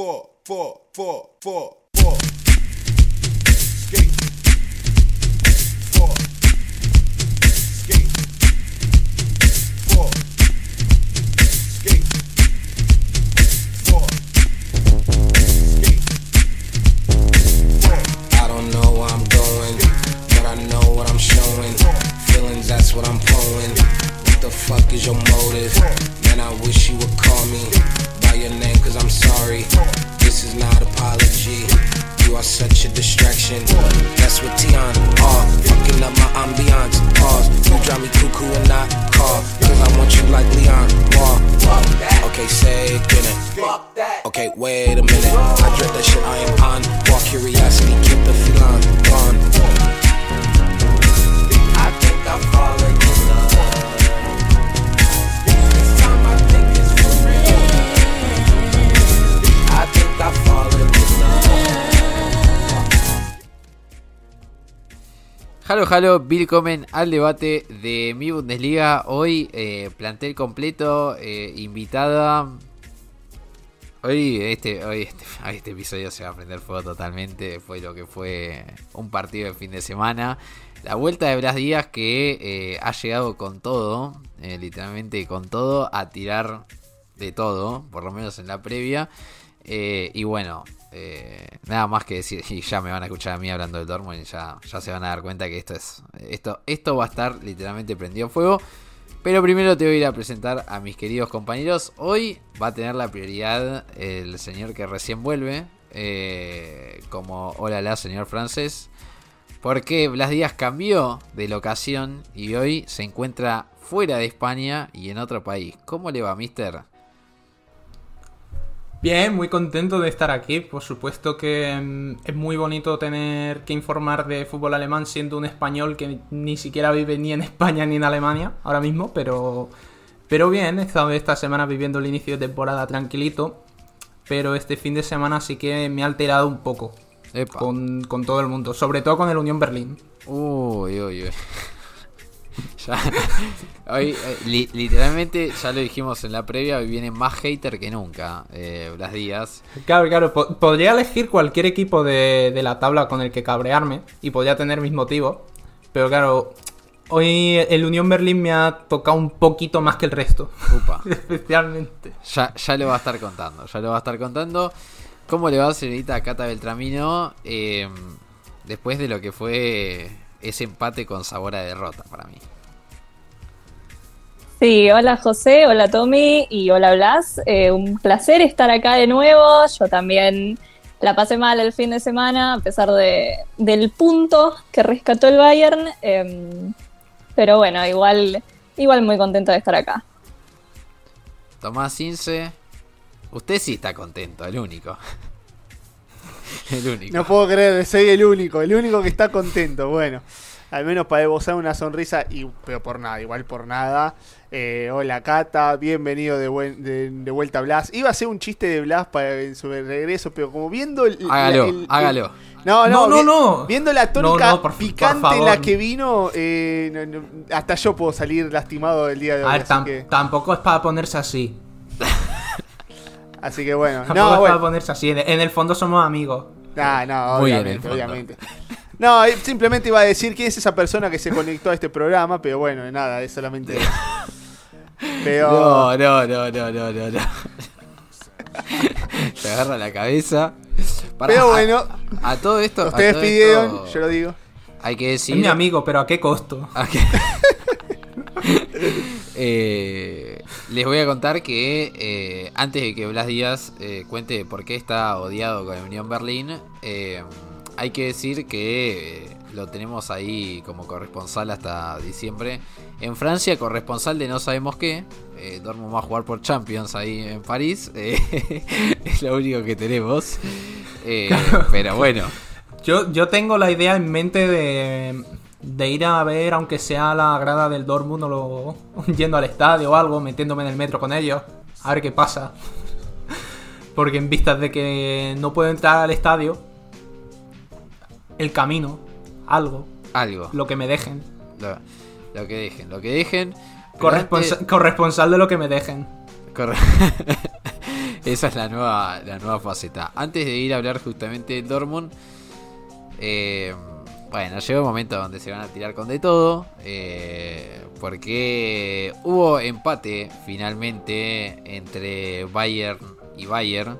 four, four, four, four, four. Halo, willkommen al debate de mi Bundesliga. Hoy eh, plantel completo, eh, invitada. Hoy este, este, hoy este episodio se va a prender fuego totalmente. Fue lo que fue un partido de fin de semana. La vuelta de Blas Díaz que eh, ha llegado con todo, eh, literalmente con todo, a tirar de todo, por lo menos en la previa. Y bueno, eh, nada más que decir, y ya me van a escuchar a mí hablando del Dortmund y ya, ya se van a dar cuenta que esto es esto, esto va a estar literalmente prendido en fuego. Pero primero te voy a ir a presentar a mis queridos compañeros. Hoy va a tener la prioridad el señor que recién vuelve. eh, como hola la señor francés. Porque Blas Díaz cambió de locación y hoy se encuentra fuera de España y en otro país. ¿Cómo le va, mister? Bien, muy contento de estar aquí. Por supuesto que mm, es muy bonito tener que informar de fútbol alemán siendo un español que ni siquiera vive ni en España ni en Alemania ahora mismo, pero, pero bien, he estado esta semana viviendo el inicio de temporada tranquilito, pero este fin de semana sí que me ha alterado un poco Epa. con, con todo el mundo, sobre todo con el Unión Berlín. Uy, uy, uy. Ya, hoy, eh, li- literalmente, ya lo dijimos en la previa, hoy viene más hater que nunca, eh, Blas Díaz. Claro, claro, po- podría elegir cualquier equipo de, de la tabla con el que cabrearme y podría tener mis motivos, pero claro, hoy el Unión Berlín me ha tocado un poquito más que el resto, Upa. especialmente. Ya, ya lo va a estar contando, ya lo va a estar contando. ¿Cómo le va, señorita Cata Beltramino? eh, después de lo que fue ese empate con sabor a derrota para mí. Sí, hola José, hola Tommy y hola Blas. Eh, un placer estar acá de nuevo. Yo también la pasé mal el fin de semana, a pesar de, del punto que rescató el Bayern. em, pero bueno, igual, igual muy contento de estar acá. Tomás Ince, usted sí está contento, el único. el único. No puedo creer, soy el único, el único que está contento. Bueno, al menos para esbozar una sonrisa, y, pero por nada, igual por nada. Eh, hola Cata, bienvenido de, buen- de, de vuelta a Blas. Iba a ser un chiste de Blas para en su regreso, pero como viendo el. Hágalo, el- el- hágalo. no, no, No, no, vi- no. Viendo la tónica no, por- por picante en la que vino, eh, no, no, hasta yo puedo salir lastimado del día de hoy. A ver, así, tam- que, tampoco es para ponerse así. así que bueno. Tampoco No, es bueno. ponerse así. En, el fondo somos amigos. Ah, no, obviamente, obviamente. No, simplemente iba a decir quién es esa persona que se conectó a este programa, pero bueno, nada, es solamente. Pero. No, no, no, no, no, no, no. Se agarra la cabeza. Pero a- bueno, A, todo esto. a ustedes todo pidieron, esto yo lo digo. Hay que Es decir. mi amigo, pero ¿a qué costo? Ah, que- Eh, les voy a contar que eh, antes de que Blas Díaz eh, cuente por qué está odiado con el Unión Berlín, eh, hay que decir que lo tenemos ahí como corresponsal hasta diciembre. En Francia, corresponsal de no sabemos qué. Eh, Dortmund va a jugar por Champions ahí en París. eh, es lo único que tenemos. Eh, pero bueno, Yo, yo tengo la idea en mente de, de ir a ver, aunque sea la grada del Dortmund o lo, yendo al estadio o algo, metiéndome en el metro con ellos, a ver qué pasa. Porque en vistas de que no puedo entrar al estadio, el camino, algo, algo. lo que me dejen. Lo, lo que dejen, lo que dejen. Corresponsa- antes- corresponsal de lo que me dejen. Corre- Esa es la nueva, la nueva faceta. Antes de ir a hablar justamente del Dortmund, eh, bueno, llegó un momento donde se van a tirar con de todo. eh, porque hubo empate finalmente entre Bayern y Bayern.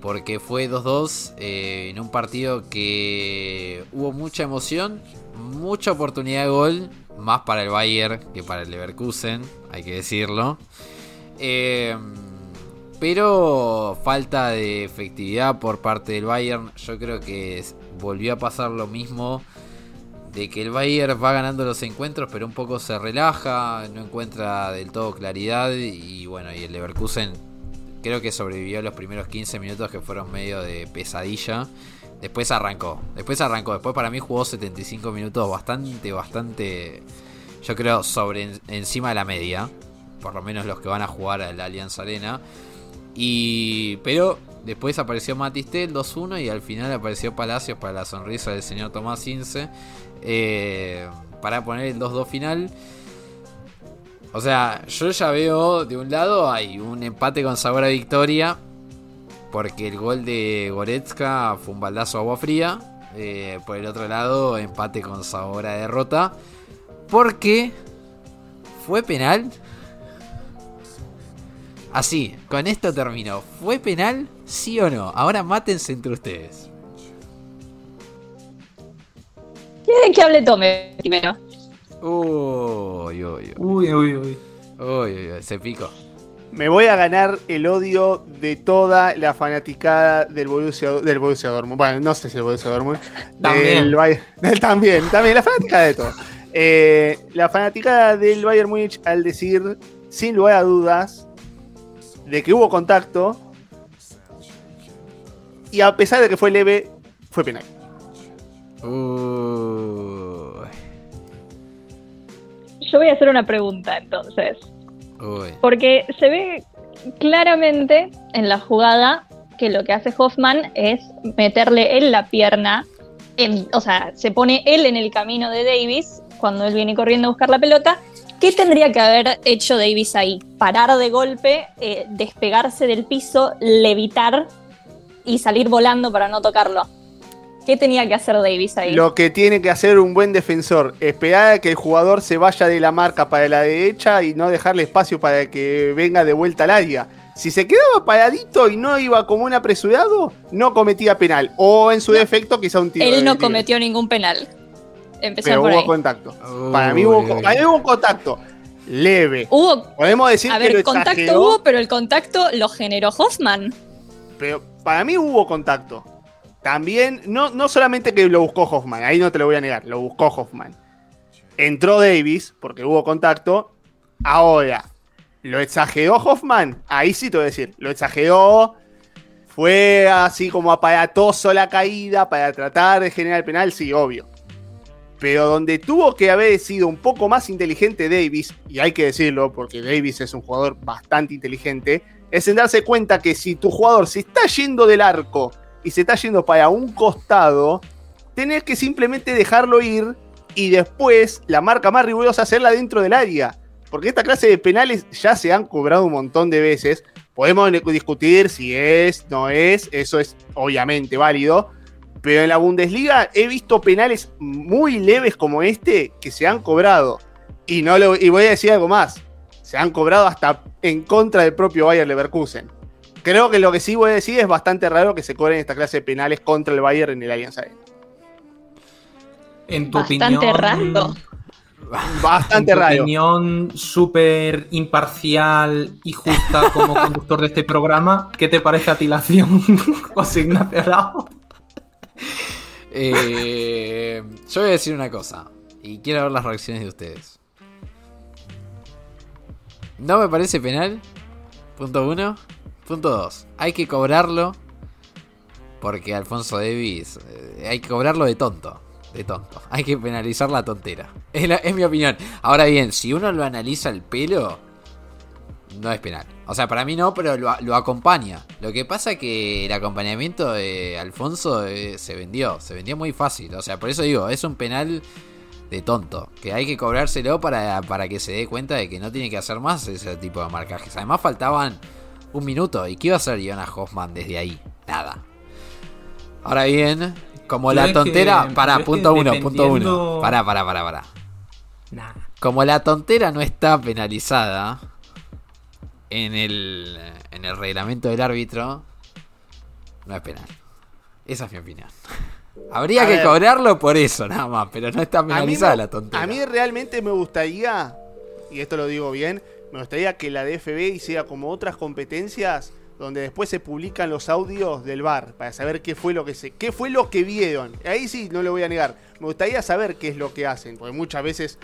Porque fue 2-2 eh, en un partido que hubo mucha emoción, mucha oportunidad de gol, más para el Bayern que para el Leverkusen, hay que decirlo. Eh, pero falta de efectividad por parte del Bayern. Yo creo que volvió a pasar lo mismo. De que el Bayern va ganando los encuentros, pero un poco se relaja, no encuentra del todo claridad. Y bueno, y el Leverkusen creo que sobrevivió los primeros 15 minutos que fueron medio de pesadilla. Después arrancó, después arrancó. Después para mí jugó 75 minutos bastante, bastante, yo creo, sobre encima de la media. Por lo menos los que van a jugar al Allianz Arena. Y. Pero después apareció Matistel 2-1 y al final apareció Palacios para la sonrisa del señor Tomás Ince. eh, para poner el 2-2 final. O sea, yo ya veo de un lado hay un empate con sabor a victoria. Porque el gol de Goretzka fue un baldazo de agua fría. Eh, por el otro lado, empate con sabor a derrota. Porque fue penal. Así, con esto termino. ¿Fue penal? ¿Sí o no? Ahora mátense entre ustedes. ¿Quieren que hable Tome primero? Uy, uy, uy. Uy, uy, uy. Uy, uy, uy, se picó. Me voy a ganar el odio de toda la fanaticada del Borussia, del Borussia Dortmund. Bueno, no sé si el Borussia Dortmund. También. Del Bayern- del- también, también, la fanaticada de todo. Eh, la fanaticada del Bayern Múnich al decir, sin lugar a dudas, de que hubo contacto y a pesar de que fue leve, fue penal. Uy, Yo voy a hacer una pregunta entonces. uy. Porque se ve claramente en la jugada que lo que hace Hoffman es meterle él la pierna, en- o sea, se pone él en el camino de Davis cuando él viene corriendo a buscar la pelota. ¿Qué tendría que haber hecho Davis ahí? Parar de golpe, eh, despegarse del piso, levitar y salir volando para no tocarlo. ¿Qué tenía que hacer Davis ahí? Lo que tiene que hacer un buen defensor, esperar a que el jugador se vaya de la marca para la derecha y no dejarle espacio para que venga de vuelta al área. Si se quedaba paradito y no iba como un apresurado, no cometía penal. O en su defecto, quizá un tiro. Él no cometió ningún penal. Empezó Pero por hubo ahí. contacto. Uy, Para mí hubo, uy. para mí hubo un contacto. Leve. Hubo Podemos decir A que lo ver, contacto exageró, hubo, pero el contacto lo generó Hoffman. pero para mí hubo contacto. También, no, no solamente que lo buscó Hoffman, ahí no te lo voy a negar, lo buscó Hoffman. Entró Davis, porque hubo contacto. Ahora, ¿lo exageró Hoffman? Ahí sí te voy a decir, lo exageró. Fue así como aparatoso la caída para tratar de generar el penal, sí, obvio. Pero donde tuvo que haber sido un poco más inteligente Davis, y hay que decirlo porque Davis es un jugador bastante inteligente, es en darse cuenta que si tu jugador se está yendo del arco y se está yendo para un costado, tenés que simplemente dejarlo ir y después la marca más rigurosa hacerla dentro del área. Porque esta clase de penales ya se han cobrado un montón de veces. Podemos discutir si es, no es, eso es obviamente válido. Pero en la Bundesliga he visto penales muy leves como este que se han cobrado. Y, no lo, y voy a decir algo más. Se han cobrado hasta en contra del propio Bayer Leverkusen. Creo que lo que sí voy a decir es bastante raro que se cobren esta clase de penales contra el Bayern en el Allianz Arena. En tu Bastante opinión. raro. Bastante en tu raro. opinión súper imparcial y justa como conductor de este programa, ¿qué te parece a ti la acción, José Ignacio Arao? Eh, yo voy a decir una cosa. Y quiero ver las reacciones de ustedes. No me parece penal. Punto uno. Punto dos. Hay que cobrarlo. Porque Alfonso Davis. eh, hay que cobrarlo de tonto. De tonto. Hay que penalizar la tontera. Es, mi opinión. Ahora bien, si uno lo analiza el pelo. No es penal. O sea, para mí no, pero lo, lo acompaña. Lo que pasa que el acompañamiento de Alfonso eh, se vendió. Se vendió muy fácil. O sea, por eso digo, es un penal de tonto. Que hay que cobrárselo para, para que se dé cuenta de que no tiene que hacer más ese tipo de marcajes. Además faltaban un minuto. ¿Y qué iba a hacer Jonas Hoffman desde ahí? Nada. Ahora bien, como la que- tontera. que punto uno, punto uno. Pará, pará, pará, pará. Nah. Como la tontera no está penalizada en el, en el reglamento del árbitro, no es penal. Esa es mi opinión. Habría A que ver. cobrarlo por eso, nada más, pero no está penalizada la tontera. a mí realmente me gustaría, y esto lo digo bien, me gustaría que la DFB hiciera como otras competencias donde después se publican los audios del bar para saber qué fue lo que se, qué fue lo que vieron. Ahí sí no lo voy a negar. Me gustaría saber qué es lo que hacen, porque muchas veces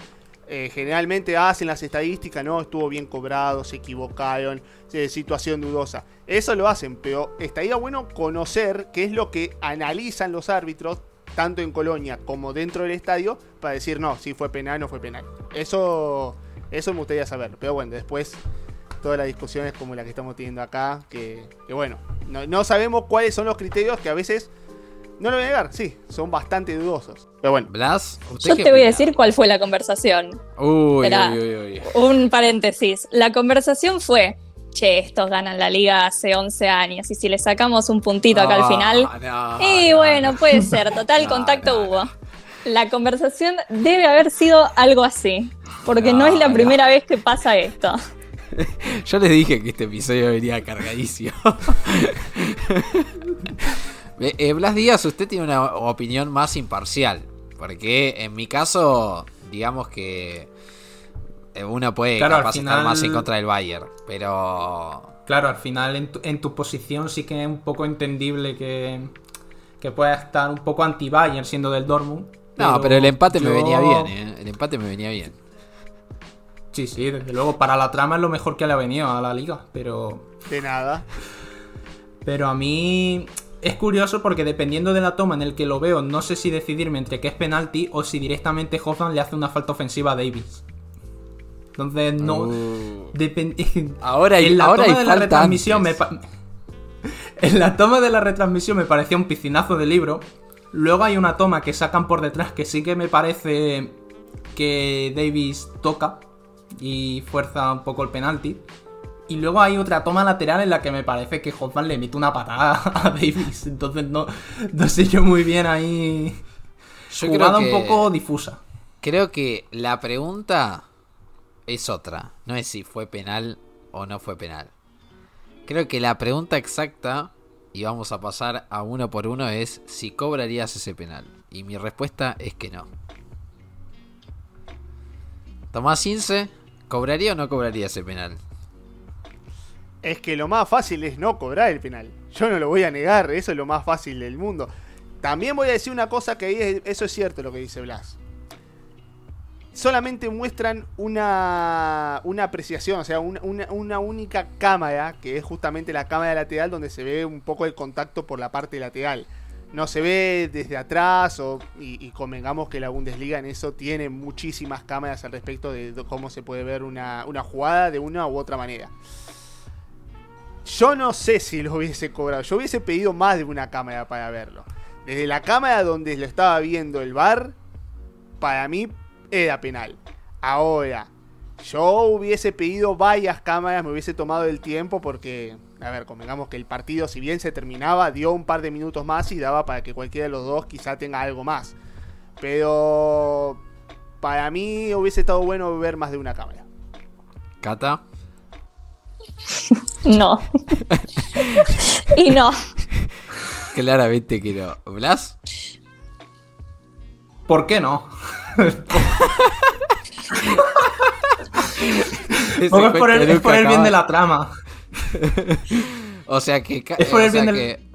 eh, generalmente hacen las estadísticas, no estuvo bien cobrado, se equivocaron, eh, situación dudosa. Eso lo hacen, pero estaría bueno conocer qué es lo que analizan los árbitros, tanto en Colonia como dentro del estadio, para decir no, si fue penal o no fue penal. Eso, eso me gustaría saber. Pero bueno, después todas las discusiones como la que estamos teniendo acá, que, que bueno, no, no sabemos cuáles son los criterios que a veces, no lo voy a negar, sí, son bastante dudosos. Pero bueno, Blas, ¿usted Yo qué te voy a decir cuál fue la conversación. Uy, uy, uy, uy. Un paréntesis. La conversación fue, che, estos ganan la liga hace 11 años y si le sacamos un puntito acá al No, final... no, y no, bueno, no. puede ser, total No, contacto no, hubo. La conversación debe haber sido algo así, porque no, No, es la no. primera vez que pasa esto. Yo les dije que este episodio venía cargadísimo. Eh, eh, Blas Díaz, usted tiene una opinión más imparcial. Porque en mi caso, digamos que eh, uno puede Claro, al capaz estar final- más en contra del Bayern. Pero. Claro, al final en tu, en tu posición sí que es un poco entendible que, que pueda estar un poco anti-Bayern siendo del Dortmund. No, pero el empate me venía bien, ¿eh? El empate me venía bien. Sí, sí, desde luego. Para la trama es lo mejor que le ha venido a la liga. Pero, de nada. pero a mí es curioso porque dependiendo de la toma en el que lo veo, no sé si decidirme entre que es penalti o si directamente Hoffman le hace una falta ofensiva a Davis. Entonces, no. Uh. Depende. Ahora hay- en la ahora toma hay de la retransmisión me En la toma de la retransmisión me parecía un piscinazo de libro. Luego hay una toma que sacan por detrás que sí que me parece que Davis toca y fuerza un poco el penalti. Y luego hay otra toma lateral en la que me parece que Hoffman le mete una patada a Davis. Entonces no, no sé yo muy bien ahí. Yo jugada creo que, un poco difusa. Creo que la pregunta es otra. No es si fue penal o no fue penal. Creo que la pregunta exacta, y vamos a pasar a uno por uno, es si cobrarías ese penal. Y mi respuesta es que no. Tomás Ince, ¿cobraría o no cobraría ese penal? Es que lo más fácil es no cobrar el penal. Yo no lo voy a negar, eso es lo más fácil del mundo. También voy a decir una cosa que eso es cierto lo que dice Blas. Solamente muestran una, una apreciación, o sea, una, una- única cámara, que es justamente la cámara lateral donde se ve un poco el contacto por la parte lateral. No se ve desde atrás o, y, y convengamos que la Bundesliga en eso tiene muchísimas cámaras al respecto de, de cómo se puede ver una, una jugada de una u otra manera. Yo no sé si lo hubiese cobrado. Yo hubiese pedido más de una cámara para verlo. Desde la cámara donde lo estaba viendo el bar, para mí era penal. Ahora, yo hubiese pedido varias cámaras, me hubiese tomado el tiempo porque, a ver, convengamos que el partido, si bien se terminaba, dio un par de minutos más y daba para que cualquiera de los dos quizá tenga algo más. Pero para mí hubiese estado bueno ver más de una cámara. Cata. No. y no. Claramente que no. ¿Blas? ¿Por qué no? Es por el, cuento es por nunca el bien de la trama. O sea que... Es por el o sea bien de- que-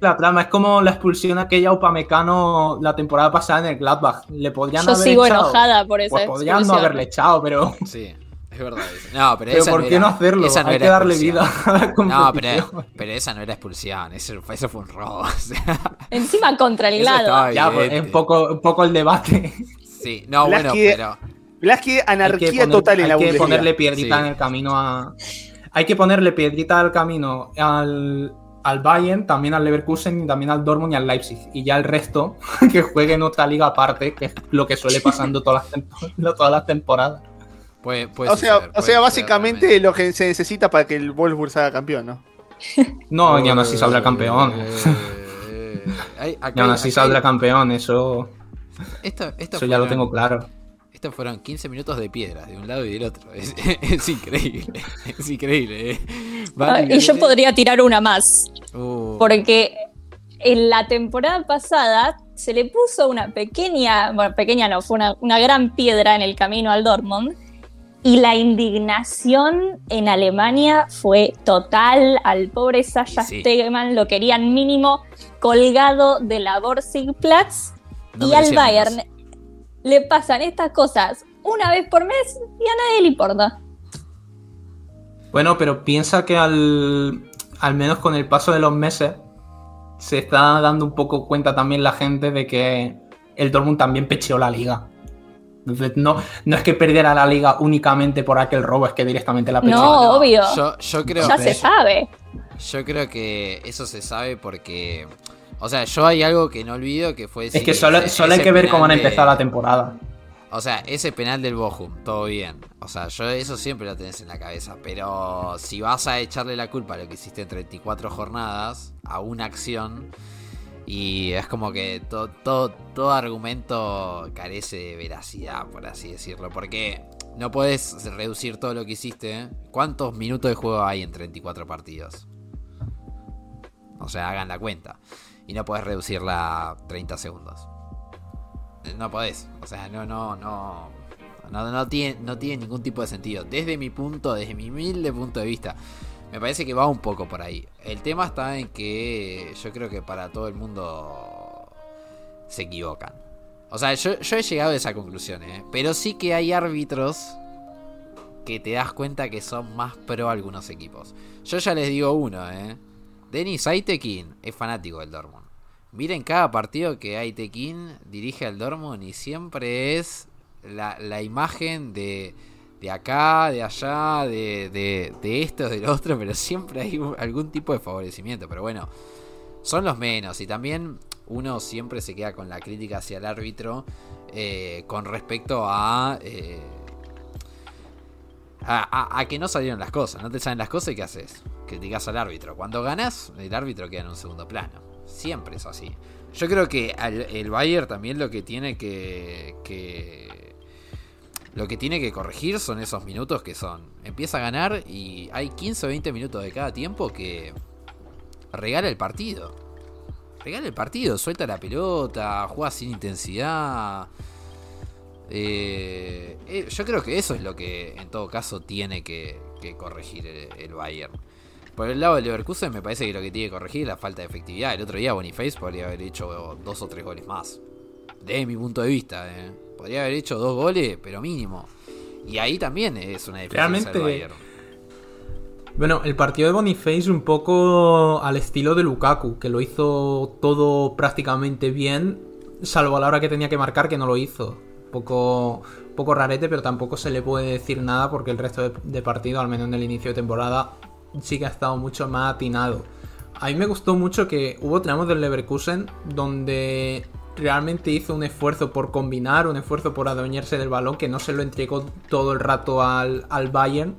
La trama es como la expulsión aquella Upamecano la temporada pasada en el Gladbach. Le podrían Yo haber sigo echado. enojada por esa Pues podrían no haberle echado, pero. Sí, es verdad. eso. No, pero, Pero esa ¿por no qué era- no hacerlo? esa no Hay era que darle expulsión. vida a la No, pero, pero esa no era expulsión. Eso, fue- eso fue un robo. o sea, Encima contra el estaba Ya, pues, es un poco, un poco el debate. sí, no, bueno, Blasky- pero. Blasky, Hay que anarquía poner- total en la Hay que ponerle piedrita Sí. en el camino a. Hay que ponerle piedrita al camino al, al Bayern, también al Leverkusen, y también al Dortmund y al Leipzig. Y ya el resto, que juegue en otra liga aparte, que es lo que suele pasando todas las, todas las temporadas. Puede, puede O sea, suceder, o puede sea, básicamente realmente. lo que se necesita para que el Wolfsburg salga campeón, ¿no? No, y aún así saldrá campeón. Hay- acá Y aún así acá saldrá campeón, eso, Esto, esto eso ya lo tengo claro. Estos fueron 15 minutos de piedras de un lado y del otro. Es, es increíble. Es increíble. eh. Ah, y yo podría tirar una más, Uh, porque en la temporada pasada se le puso una pequeña, bueno, pequeña no, fue una, una gran piedra en el camino al Dortmund. Y la indignación en Alemania fue total. Al pobre Sasha Sí. Stegemann lo querían mínimo colgado de la Borsigplatz. no y al Bayern le pasan estas cosas una vez por mes y a nadie le importa. Bueno, pero piensa que al, al menos con el paso de los meses se está dando un poco cuenta también la gente de que el Dortmund también pecheó la liga. Entonces, no, no es que perdiera la liga únicamente por aquel robo, es que directamente la pecheó. No, obvio. Yo, yo creo ya que, se sabe. yo creo que eso se sabe porque. O sea, yo hay algo que no olvido que fue. Es que solo, ese- solo hay que ver cómo han de- empezado la temporada. O sea, ese penal del Bochum, todo bien. O sea, yo eso siempre lo tenés en la cabeza. Pero si vas a echarle la culpa a lo que hiciste en 34 jornadas, a una acción, y es como que todo, todo, todo argumento carece de veracidad, por así decirlo. Porque no podés reducir todo lo que hiciste. ¿eh? ¿Cuántos minutos de juego hay en 34 partidos? O sea, hagan la cuenta. Y no podés reducirla a 30 segundos. No podés. O sea, no, no, no. No, no, tiene, no tiene ningún tipo de sentido. Desde mi punto, desde mi humilde punto de vista. Me parece que va un poco por ahí. El tema está en que yo creo que para todo el mundo se equivocan. O sea, yo, he llegado a esa conclusión, ¿eh? Pero sí que hay árbitros que te das cuenta que son más pro algunos equipos. Yo ya les digo uno, ¿eh? Denis Aitekin es fanático del Dortmund. Miren cada partido que Aitekin dirige al Dortmund y siempre es la imagen de, de acá, de allá, de, de, de esto, del otro, pero siempre hay algún tipo de favorecimiento. Pero bueno, son los menos y también uno siempre se queda con la crítica hacia el árbitro eh, con respecto a, eh, a, a- a que no salieron las cosas. No te salen las cosas y ¿qué haces? Criticas al árbitro. Cuando ganas, el árbitro queda en un segundo plano. Siempre es así. Yo creo que el Bayern también lo que tiene que, que lo que tiene que corregir son esos minutos que son. Empieza a ganar y hay 15 o 20 minutos de cada tiempo que regala el partido. Regala el partido, suelta la pelota, juega sin intensidad. Eh, eh, yo creo que eso es lo que en todo caso tiene que, corregir el, el Bayern. Por el lado del Leverkusen me parece que lo que tiene que corregir es la falta de efectividad. El otro día Boniface podría haber hecho dos o tres goles más. Desde mi punto de vista, eh. Podría haber hecho dos goles, pero mínimo. Y ahí también es una deficiencia del Realmente- Bayern. Bueno, el partido de Boniface un poco al estilo de Lukaku, que lo hizo todo prácticamente bien, salvo a la hora que tenía que marcar que no lo hizo. Un poco, poco rarete, pero tampoco se le puede decir nada porque el resto de, de partido, al menos en el inicio de temporada, sí que ha estado mucho más atinado. A mí me gustó mucho que hubo tramos del Leverkusen donde realmente hizo un esfuerzo por combinar, un esfuerzo por adueñarse del balón, que no se lo entregó todo el rato al, al Bayern.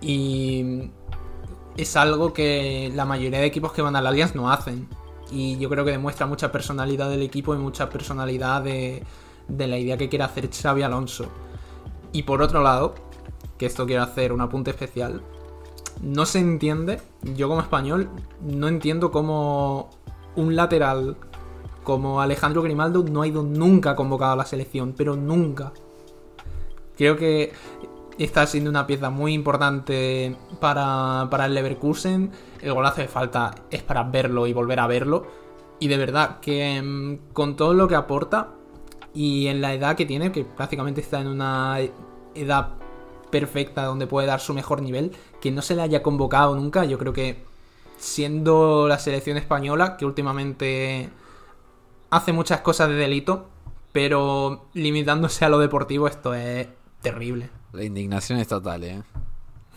Y es algo que la mayoría de equipos que van al Allianz no hacen. Y yo creo que demuestra mucha personalidad del equipo y mucha personalidad de, de la idea que quiere hacer Xavi Alonso. Y por otro lado, que esto quiero hacer un apunte especial, no se entiende, yo como español, no entiendo cómo un lateral como Alejandro Grimaldo no ha ido nunca convocado a la selección, pero nunca. Creo que está siendo una pieza muy importante para, para el Leverkusen. El golazo de falta es para verlo y volver a verlo. Y de verdad que mm, con todo lo que aporta y en la edad que tiene, que prácticamente está en una edad perfecta donde puede dar su mejor nivel, que no se le haya convocado nunca, yo creo que siendo la selección española, que últimamente hace muchas cosas de delito, pero limitándose a lo deportivo, esto es terrible. La indignación es total, ¿eh?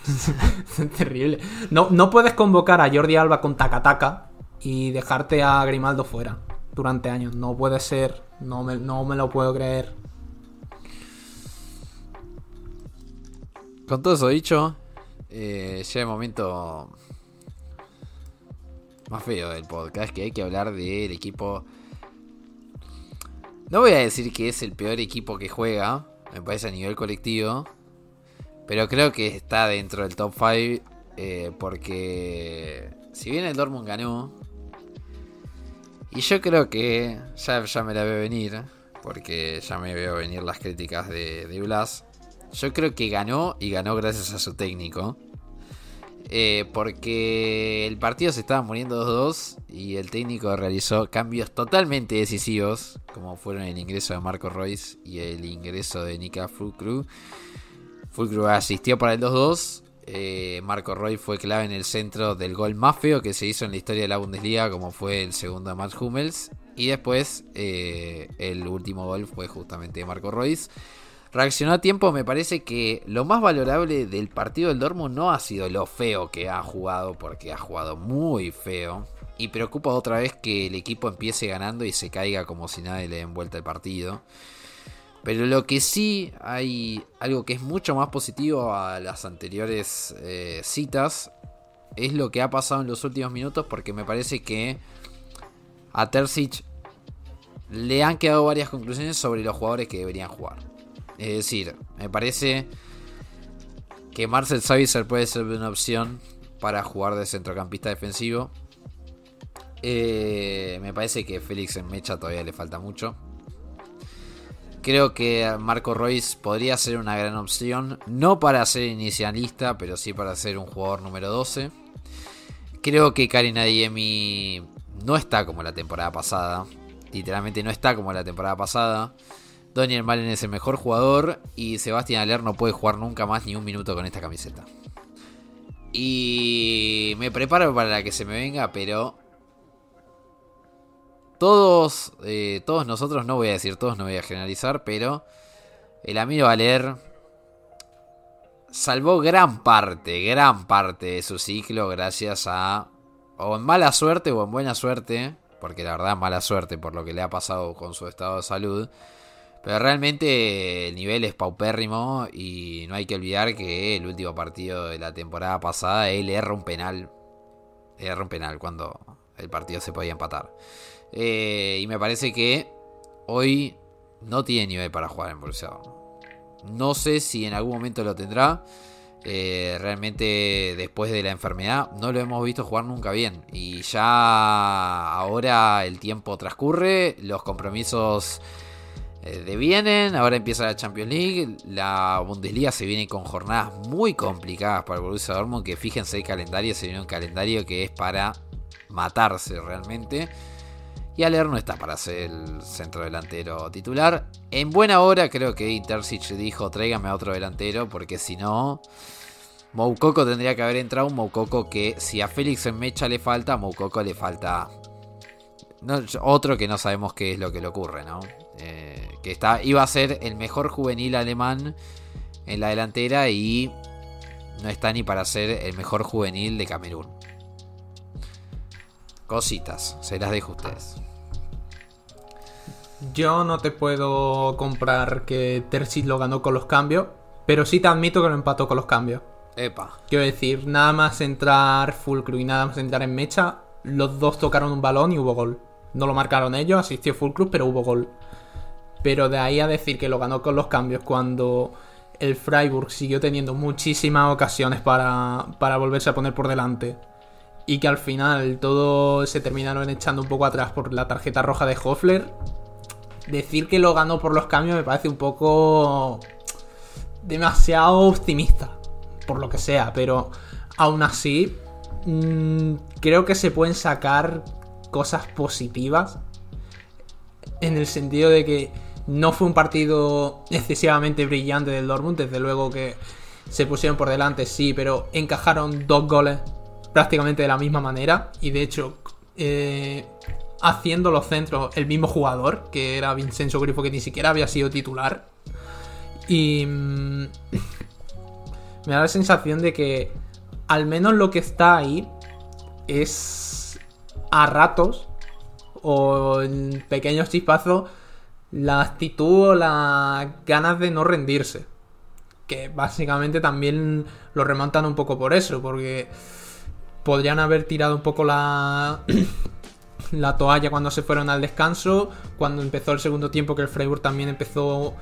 terrible. No, no puedes convocar a Jordi Alba con tacataca y dejarte a Grimaldo fuera durante años. No puede ser. No me, no me lo puedo creer. con todo eso dicho, eh, ya el momento más feo del podcast, que hay que hablar del equipo... No voy a decir que es el peor equipo que juega, me parece a nivel colectivo, pero creo que está dentro del top 5 eh, porque si bien el Dortmund ganó, y yo creo que ya, me la veo venir, porque ya me veo venir las críticas de, de Blas, yo creo que ganó y ganó gracias a su técnico. Eh, porque el partido se estaba muriendo 2-2 y el técnico realizó cambios totalmente decisivos, como fueron el ingreso de Marco Royce y el ingreso de Nika Fulcru. Fulcru asistió para el 2-2. Eh, Marco Royce fue clave en el centro del gol más feo que se hizo en la historia de la Bundesliga, como fue el segundo de Max Hummels. Y después eh, el último gol fue justamente de Marco Royce reaccionó a tiempo. Me parece que lo más valorable del partido del Dortmund no ha sido lo feo que ha jugado, porque ha jugado muy feo. Y preocupa otra vez que el equipo empiece ganando y se caiga como si nadie le den vuelta el partido. Pero lo que sí hay algo que es mucho más positivo a las anteriores eh, citas es lo que ha pasado en los últimos minutos porque me parece que a Terzic le han quedado varias conclusiones sobre los jugadores que deberían jugar. Es decir, me parece que Marcel Savitzer puede ser una opción para jugar de centrocampista defensivo. Eh, me parece que Félix en Mecha todavía le falta mucho. Creo que Marco Royce podría ser una gran opción, no para ser inicialista, pero sí para ser un jugador número 12. Creo que Karin Adiemi no está como la temporada pasada. Literalmente no está como la temporada pasada. Daniel Malen es el mejor jugador y Sebastián Aller no puede jugar nunca más ni un minuto con esta camiseta. Y me preparo para la que se me venga, pero todos, eh, todos nosotros, no voy a decir todos, no voy a generalizar, pero el amigo Aller salvó gran parte, gran parte de su ciclo gracias a, o en mala suerte o en buena suerte, porque la verdad mala suerte por lo que le ha pasado con su estado de salud pero realmente el nivel es paupérrimo y no hay que olvidar que el último partido de la temporada pasada él erra un penal. Erra un penal cuando el partido se podía empatar. Eh, y me parece que hoy no tiene nivel para jugar en Borussia No sé si en algún momento lo tendrá. Eh, realmente después de la enfermedad no lo hemos visto jugar nunca bien. Y ya ahora el tiempo transcurre, los compromisos eh, devienen, ahora empieza la Champions League, la Bundesliga se viene con jornadas muy complicadas para el Borussia Dortmund, que fíjense el calendario, se viene un calendario que es para matarse realmente. Y Aler no está para ser el centro delantero titular. En buena hora creo que Intercic dijo tráigame a otro delantero, porque si no... Moukoko tendría que haber entrado un Moukoko que si a Félix en Mecha le falta, a Moukoko le falta otro que no sabemos qué es lo que le ocurre, ¿no? Eh, que está, iba a ser el mejor juvenil alemán en la delantera y no está ni para ser el mejor juvenil de Camerún. Cositas, se las dejo a ustedes. Yo no te puedo comprar que Terzic lo ganó con los cambios, pero sí te admito que lo empató con los cambios. Epa. Quiero decir, nada más entrar Fulcru y nada más entrar en Mecha, los dos tocaron un balón y hubo gol. No lo marcaron ellos, asistió Fulcru, pero hubo gol. Pero de ahí a decir que lo ganó con los cambios cuando el Freiburg siguió teniendo muchísimas ocasiones para, para volverse a poner por delante. Y que al final todo se terminaron echando un poco atrás por la tarjeta roja de Hoffler. Decir que lo ganó por los cambios me parece un poco demasiado optimista. Por lo que sea. Pero aún así, mmm, creo que se pueden sacar cosas positivas. En el sentido de que no fue un partido excesivamente brillante del Dortmund, desde luego que se pusieron por delante, sí, pero encajaron dos goles prácticamente de la misma manera. Y de hecho, eh, haciendo los centros el mismo jugador, que era Vincenzo Grifo, que ni siquiera había sido titular. Y mm, me da la sensación de que al menos lo que está ahí es a ratos o en pequeños chispazos la actitud o las ganas de no rendirse. que básicamente también lo remontan un poco por eso, porque podrían haber tirado un poco la, la toalla cuando se fueron al descanso, cuando empezó el segundo tiempo que el Freiburg también empezó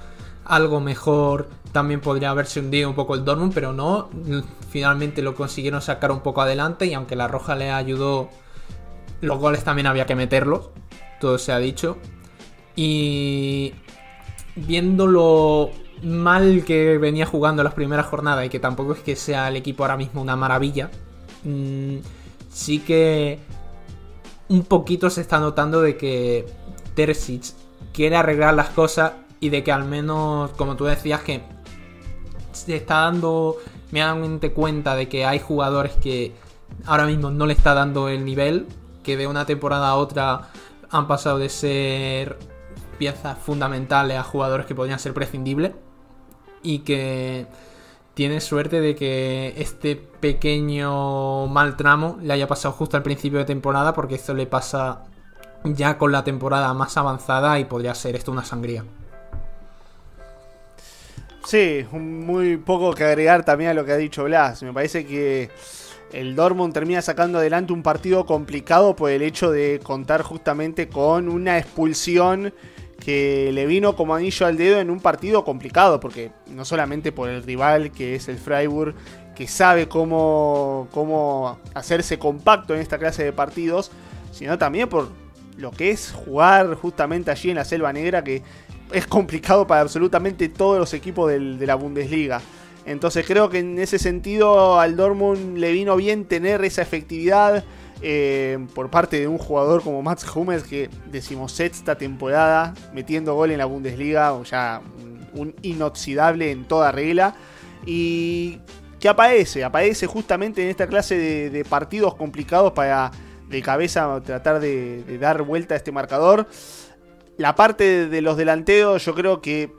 algo mejor, también podría haberse hundido un poco el Dortmund, pero no, finalmente lo consiguieron sacar un poco adelante y aunque la roja le ayudó, los goles también había que meterlos, todo se ha dicho. Y viendo lo mal que venía jugando las primeras jornadas y que tampoco es que sea el equipo ahora mismo una maravilla, mm, sí que un poquito se está notando de que Terzic quiere arreglar las cosas y de que al menos, como tú decías, que se está dando medianamente cuenta de que hay jugadores que ahora mismo no le está dando el nivel, que de una temporada a otra han pasado de ser piezas fundamentales a jugadores que podrían ser prescindibles y que tiene suerte de que este pequeño mal tramo le haya pasado justo al principio de temporada porque esto le pasa ya con la temporada más avanzada y podría ser esto una sangría. Sí, muy poco que agregar también a lo que ha dicho Blas. Me parece que el Dortmund termina sacando adelante un partido complicado por el hecho de contar justamente con una expulsión que le vino como anillo al dedo en un partido complicado, porque no solamente por el rival que es el Freiburg, que sabe cómo, cómo hacerse compacto en esta clase de partidos, sino también por lo que es jugar justamente allí en la Selva Negra, que es complicado para absolutamente todos los equipos de la Bundesliga. Entonces creo que en ese sentido al Dortmund le vino bien tener esa efectividad eh, por parte de un jugador como Mats Hummels que decimosexta temporada metiendo gol en la Bundesliga, o ya un inoxidable en toda regla. Y que aparece, aparece justamente en esta clase de, partidos complicados para de cabeza tratar de, de dar vuelta a este marcador. La parte de los delanteros, yo creo que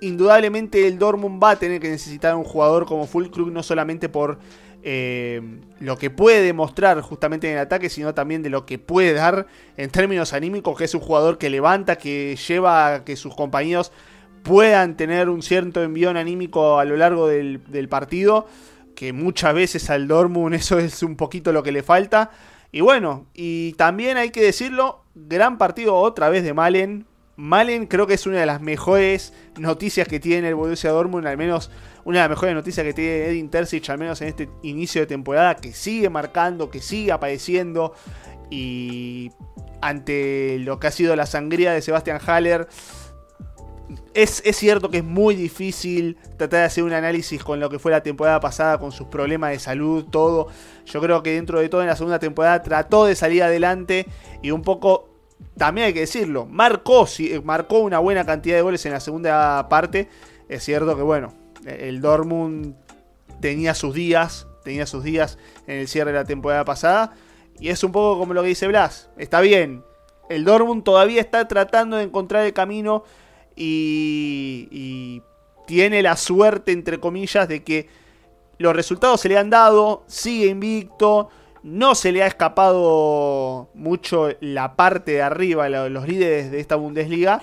indudablemente el Dortmund va a tener que necesitar un jugador como Fulkrug, no solamente por eh, lo que puede mostrar justamente en el ataque, sino también de lo que puede dar en términos anímicos, que es un jugador que levanta, que lleva a que sus compañeros puedan tener un cierto envión anímico a lo largo del, partido, que muchas veces al Dortmund eso es un poquito lo que le falta. Y bueno, y también hay que decirlo, gran partido otra vez de Malen. Malen creo que es una de las mejores noticias que tiene el Borussia Dortmund, al menos una de las mejores noticias que tiene Edin Terzic, al menos en este inicio de temporada, que sigue marcando, que sigue apareciendo y ante lo que ha sido la sangría de Sebastian Haller, es, es, cierto que es muy difícil tratar de hacer un análisis con lo que fue la temporada pasada, con sus problemas de salud, todo. Yo creo que dentro de todo en la segunda temporada trató de salir adelante y un poco también hay que decirlo, marcó, marcó una buena cantidad de goles en la segunda parte. Es cierto que, bueno, el Dortmund tenía sus días, tenía sus días en el cierre de la temporada pasada. Y es un poco como lo que dice Blas. Está bien, el Dortmund todavía está tratando de encontrar el camino y, y tiene la suerte, entre comillas, de que los resultados se le han dado, sigue invicto, no se le ha escapado mucho la parte de arriba, los líderes de esta Bundesliga.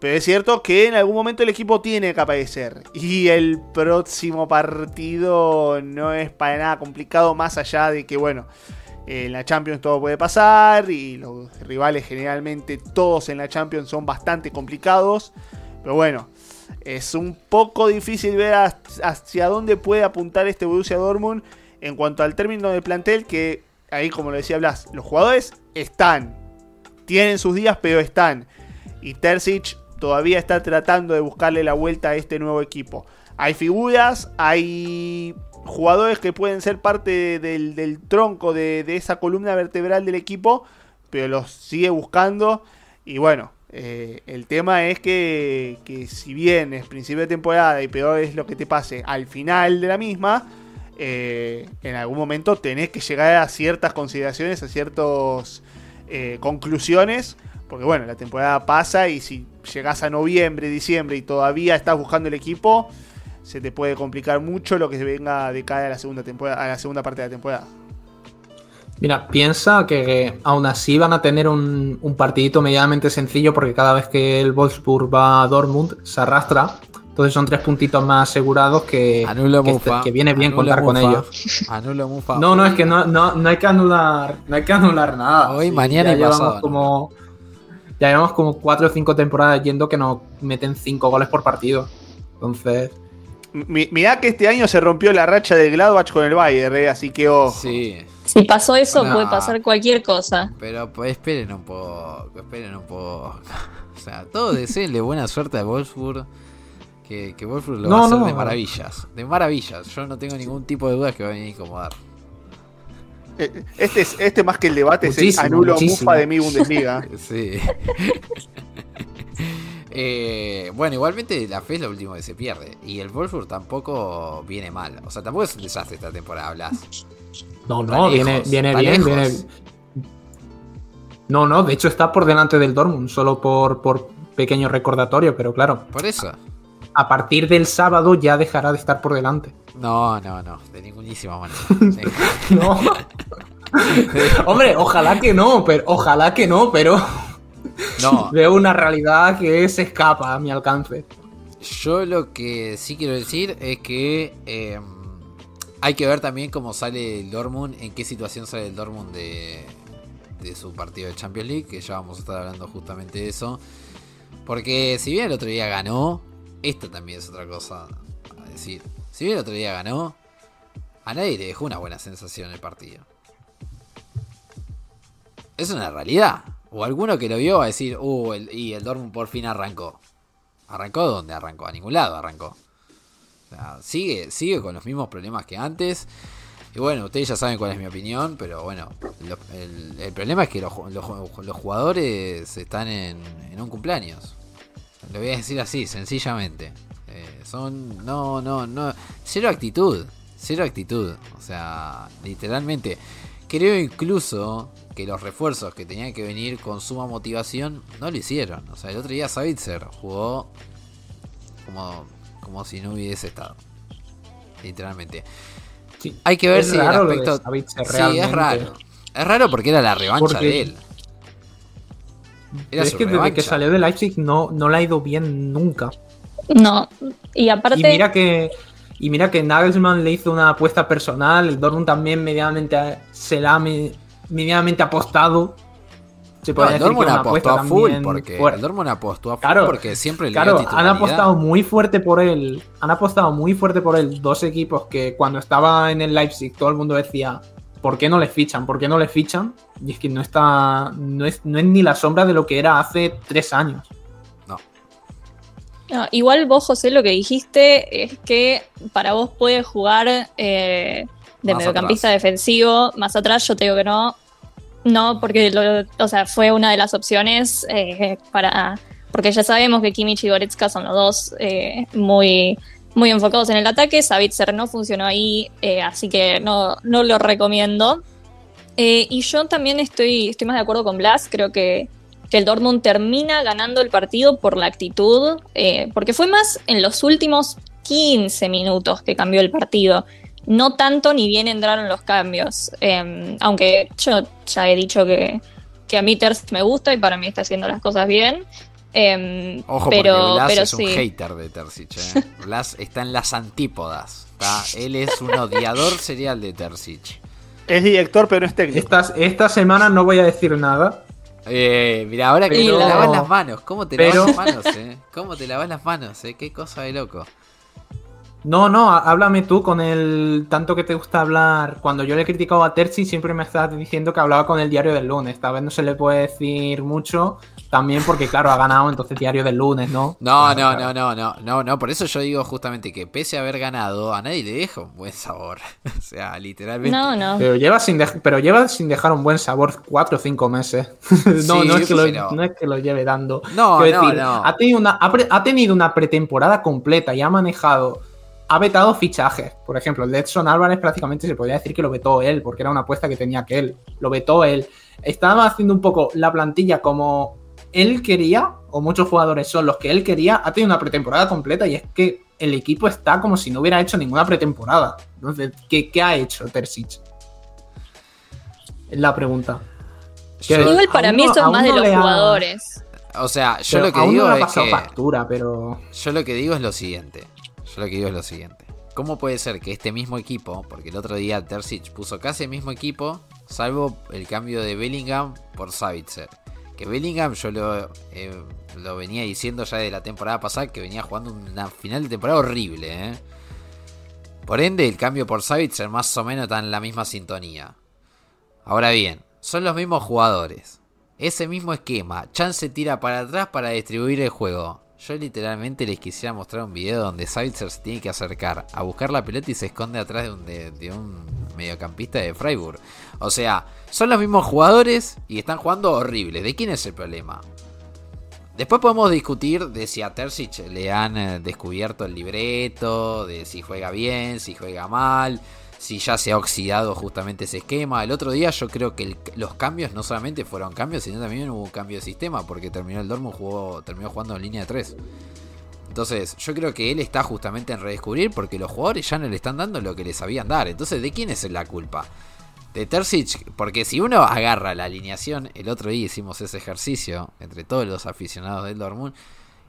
Pero es cierto que en algún momento el equipo tiene que aparecer. Y el próximo partido no es para nada complicado, más allá de que, bueno, en la Champions todo puede pasar. Y los rivales generalmente todos en la Champions son bastante complicados. Pero bueno, es un poco difícil ver hacia dónde puede apuntar este Borussia Dortmund en cuanto al término de plantel, que ahí como lo decía Blas, los jugadores están, tienen sus días, pero están. Y Terzic todavía está tratando de buscarle la vuelta a este nuevo equipo. Hay figuras, hay jugadores que pueden ser parte del, tronco de, esa columna vertebral del equipo, pero los sigue buscando. Y bueno, eh, el tema es que, que si bien es principio de temporada y peor es lo que te pase al final de la misma, eh, en algún momento tenés que llegar a ciertas consideraciones, a ciertas eh, conclusiones, porque bueno, la temporada pasa y si llegás a noviembre, diciembre y todavía estás buscando el equipo, se te puede complicar mucho lo que se venga de cara a la segunda temporada, a la segunda parte de la temporada. Mira, piensa que aún así van a tener un, un partidito medianamente sencillo porque cada vez que el Wolfsburg va a Dortmund se arrastra Entonces son tres puntitos más asegurados que, que, Mufa. que viene bien contar con ellos. Anulo Mufa. No, no, es que no, no, no hay que anular, no hay que anular nada. Hoy, mañana ya y pasado, como Ya llevamos como cuatro o cinco temporadas yendo que nos meten cinco goles por partido. Entonces, Mi- mirá que este año se rompió la racha del Gladbach con el Bayern, eh, así que ojo. Sí, Si pasó eso, No. puede pasar cualquier cosa. pero pues, esperen un poco, esperen un poco. O sea, todo deseenle buena suerte a Wolfsburg. Que, que Wolfsburg lo No, va a hacer no. de maravillas. De maravillas. Yo no tengo ningún tipo de dudas que va a venir a incomodar. Eh, Este, es, este más que el debate es Muchísimo, el anulo muchísimo. mufa de mi Bundesliga. Sí. Eh, bueno, igualmente la fe es lo último que se pierde. Y el Wolfsburg tampoco viene mal. O sea, tampoco es un desastre esta temporada, Blas. no, no, viene, lejos, viene bien, viene. No, no, de hecho está por delante del Dortmund, solo por, por pequeño recordatorio, pero claro, Por eso. A partir del sábado ya dejará de estar por delante. No, no, no. De ningunísima manera. No. Hombre, ojalá que no, pero ojalá que no, pero No, veo una realidad que se escapa a mi alcance. Yo lo que sí quiero decir es que eh, hay que ver también cómo sale el Dortmund, en qué situación sale el Dortmund de, de su partido de Champions League, que ya vamos a estar hablando justamente de eso. Porque si bien el otro día ganó, esto también es otra cosa a decir. Si bien el otro día ganó, a nadie le dejó una buena sensación el partido. Es una realidad. O alguno que lo vio va a decir, uh, el- y el Dortmund por fin arrancó. ¿Arrancó dónde arrancó? A ningún lado arrancó. Sigue, sigue con los mismos problemas que antes. Y bueno, ustedes ya saben cuál es mi opinión, pero bueno, el, problema es que los, los jugadores están en, en un cumpleaños. Lo voy a decir así, sencillamente. Eh, son, no, no, no, cero actitud, cero actitud. O sea, literalmente, creo incluso que los refuerzos que tenían que venir con suma motivación no lo hicieron. O sea, el otro día Savitzer jugó como, como si no hubiese estado. Literalmente. Sí. Hay que ver si el aspecto. Sí, es raro. Es raro porque era la revancha Porque- de él. Era es que desde que salió de Leipzig no, no le ha ido bien nunca. No. Y aparte, Y mira que y mira que Nagelsmann le hizo una apuesta personal, el Dortmund también medianamente se la ha me- medianamente apostado. Se No, puede el decir que Dortmund una apostó apuesta a full también porque fuerte. el Dortmund apostó a full Claro, porque siempre le Claro, dio han apostado muy fuerte por él. Han apostado muy fuerte por él dos equipos que cuando estaba en el Leipzig todo el mundo decía, ¿por qué no le fichan? ¿Por qué no le fichan? Y es que no está. No es, no es ni la sombra de lo que era hace tres años. No. no, igual vos, José, lo que dijiste es que para vos puede jugar eh, de Más mediocampista atrás. defensivo. Más atrás, yo te digo que no. No, porque lo- o sea, fue una de las opciones eh, para. Porque ya sabemos que Kimmich y Goretzka son los dos eh, muy, muy enfocados en el ataque. Savitzer no funcionó ahí, eh, así que no, no lo recomiendo. Eh, y yo también estoy, estoy más de acuerdo con Blas. Creo que, que el Dortmund termina ganando el partido por la actitud, eh, porque fue más en los últimos 15 minutos que cambió el partido. No tanto ni bien entraron los cambios. Eh, aunque yo ya he dicho que, que a mí me gusta y para mí está haciendo las cosas bien. Eh, Ojo pero, porque Blas pero es un sí. hater de Terzic. ¿eh? Blas está en las antípodas. ¿tá? Él es un odiador serial de Terzic. Es director, pero no es técnico. Esta semana no voy a decir nada. Eh, mira, ahora que Pero- te lavas las manos, ¿cómo te Pero- lavas las manos, eh? ¿Cómo te lavas las manos, eh? Qué cosa de loco. No, no, há- háblame tú con el tanto que te gusta hablar. Cuando yo le he criticado a Terzi, siempre me estás diciendo que hablaba con el diario del lunes. Esta vez no se le puede decir mucho, también porque, claro, ha ganado, entonces diario del lunes, ¿no? No, no, no, no, no, no, no, por eso yo digo justamente que pese a haber ganado, a nadie le deja un buen sabor. o sea, literalmente. No, no. Pero lleva, sin dej- pero lleva sin dejar un buen sabor cuatro o cinco meses. no, Sí, no, es que lo, no es que lo lleve dando. No, Quiero no, decir, no. Ha, tenido una, ha, ha tenido una pretemporada completa y ha manejado. Ha vetado fichajes. Por ejemplo, el de Edson Álvarez prácticamente se podría decir que lo vetó él, porque era una apuesta que tenía que él. Lo vetó él. Estaba haciendo un poco la plantilla como él quería, o muchos jugadores son los que él quería. Ha tenido una pretemporada completa y es que el equipo está como si no hubiera hecho ninguna pretemporada. Entonces, ¿qué, qué ha hecho Terzic? Es la pregunta. Yo- Que Igual para mí es más de los ha- jugadores. O sea, yo Pero lo que aún digo no es que. factura, pero. Yo lo que digo es lo siguiente. Yo lo que digo es lo siguiente. ¿Cómo puede ser que este mismo equipo, porque el otro día Terzic puso casi el mismo equipo, salvo el cambio de Bellingham por Savitzer? Que Bellingham yo lo, eh, lo venía diciendo ya de la temporada pasada, que venía jugando una final de temporada horrible. ¿eh? Por ende, el cambio por Savitzer más o menos está en la misma sintonía. Ahora bien, son los mismos jugadores. Ese mismo esquema. Chan se tira para atrás para distribuir el juego. Yo literalmente les quisiera mostrar un video donde Savitzer se tiene que acercar a buscar la pelota y se esconde atrás de un, de un mediocampista de Freiburg. O sea, son los mismos jugadores y están jugando horribles. ¿De quién es el problema? Después podemos discutir de si a Terzic le han eh, descubierto el libreto, de si juega bien, si juega mal, si ya se ha oxidado justamente ese esquema. El otro día yo creo que los cambios no solamente fueron cambios, sino también hubo un cambio de sistema, porque terminó el Dortmund jugó, terminó jugando en línea de 3. Entonces, yo creo que él está justamente en redescubrir porque los jugadores ya no le están dando lo que les sabían dar. Entonces, ¿de quién es la culpa? De Terzic, porque si uno agarra la alineación, el otro día hicimos ese ejercicio entre todos los aficionados del Dortmund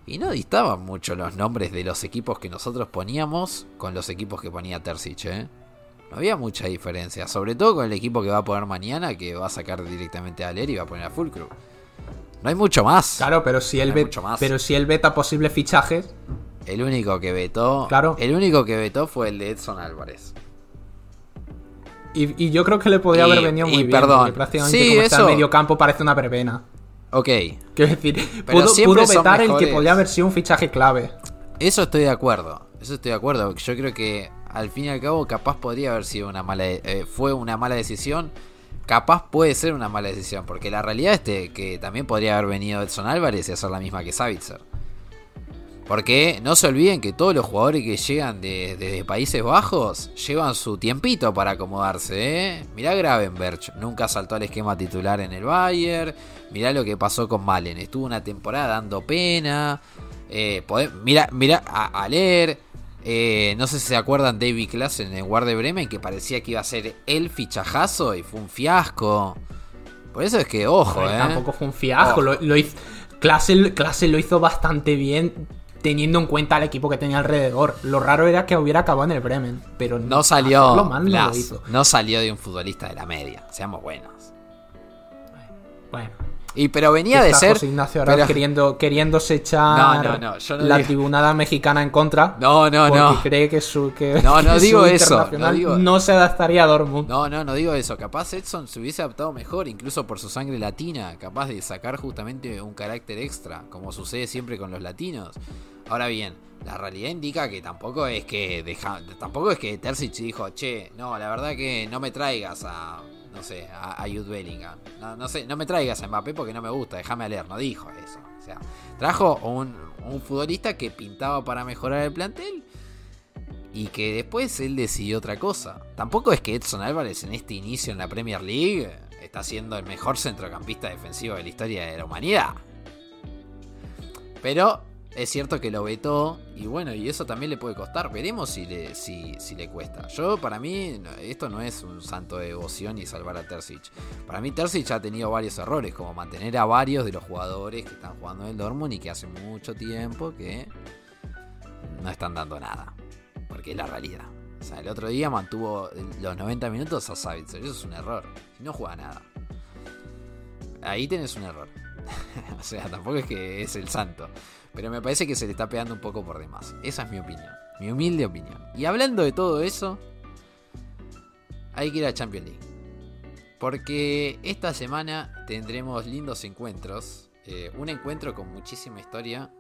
y no distaban mucho los nombres de los equipos que nosotros poníamos con los equipos que ponía Terzic, ¿eh? No había mucha diferencia, sobre todo con el equipo que va a poner mañana, que va a sacar directamente a Leer y va a poner a Fulcrum. No hay mucho más. Claro, pero si él No ve- pero si él veta posibles fichajes, El único que vetó, Claro. el único que vetó fue el de Edson Álvarez. y, y yo creo que le podría Y- haber venido muy y bien. perdón. prácticamente Sí, como está eso- en medio campo parece una verbena. Ok, Quiero decir, Pero pudo, pudo vetar el que podría haber sido un fichaje clave. Eso estoy de acuerdo. Eso estoy de acuerdo. Yo creo que al fin y al cabo capaz podría haber sido una mala eh, fue una mala decisión. Capaz puede ser una mala decisión, porque la realidad es que- también podría haber venido Edson Álvarez y hacer la misma que Savitzer. Porque no se olviden que todos los jugadores que llegan de- desde Países Bajos llevan su tiempito para acomodarse. ¿eh? Mirá Gravenberch, nunca saltó al esquema titular en el Bayern. Mirá lo que pasó con Malen, estuvo una temporada dando pena. Eh, podé- mirá, mirá a leer. Eh, no sé si se acuerdan David Klassen en War de Bremen, que parecía que iba a ser el fichajazo y fue un fiasco. Por eso es que, ojo, eh. Tampoco fue un fiasco. Lo, lo hizo, clase, clase lo hizo bastante bien teniendo en cuenta el equipo que tenía alrededor. Lo raro era que hubiera acabado en el Bremen, pero No salió, lo hizo. no salió de un futbolista de la media, seamos buenos. Bueno, Y pero venía de ser. José Ignacio pero- queriendo, queriéndose echar No, no, no, la tribunada mexicana en contra. No, no, porque no. cree que su que, No, no que su digo eso, internacional no digo- no se adaptaría a Dortmund. No, no, no digo eso. Capaz Edson se hubiese adaptado mejor, incluso por su sangre latina, capaz de sacar justamente un carácter extra, como sucede siempre con los latinos. Ahora bien, la realidad indica que tampoco es que deja, tampoco es que Terzic dijo, che, no, la verdad que no me traigas a, no sé, a, a Jude Bellingham. No, no sé, no me traigas a Mbappé porque no me gusta, déjame leer, no dijo eso. O sea, trajo un, un futbolista que pintaba para mejorar el plantel y que después él decidió otra cosa. Tampoco es que Edson Álvarez en este inicio en la Premier League está siendo el mejor centrocampista defensivo de la historia de la humanidad. Pero es cierto que lo vetó y bueno, y eso también le puede costar. Veremos si le, si, le cuesta. Yo, para mí, esto no es un santo de devoción y salvar a Terzic. Para mí, Terzic ha tenido varios errores, como mantener a varios de los jugadores que están jugando en el Dortmund y que hace mucho tiempo que no están dando nada. Porque es la realidad. O sea, el otro día mantuvo los 90 minutos a Savitzer. Eso es un error. No juega nada. Ahí tenés un error. o sea, tampoco es que es el santo. Pero me parece que se le está pegando un poco por demás. Esa es mi opinión. Mi humilde opinión. Y hablando de todo eso, hay que ir a Champions League. Porque esta semana tendremos lindos encuentros. Eh, un encuentro con muchísima historia.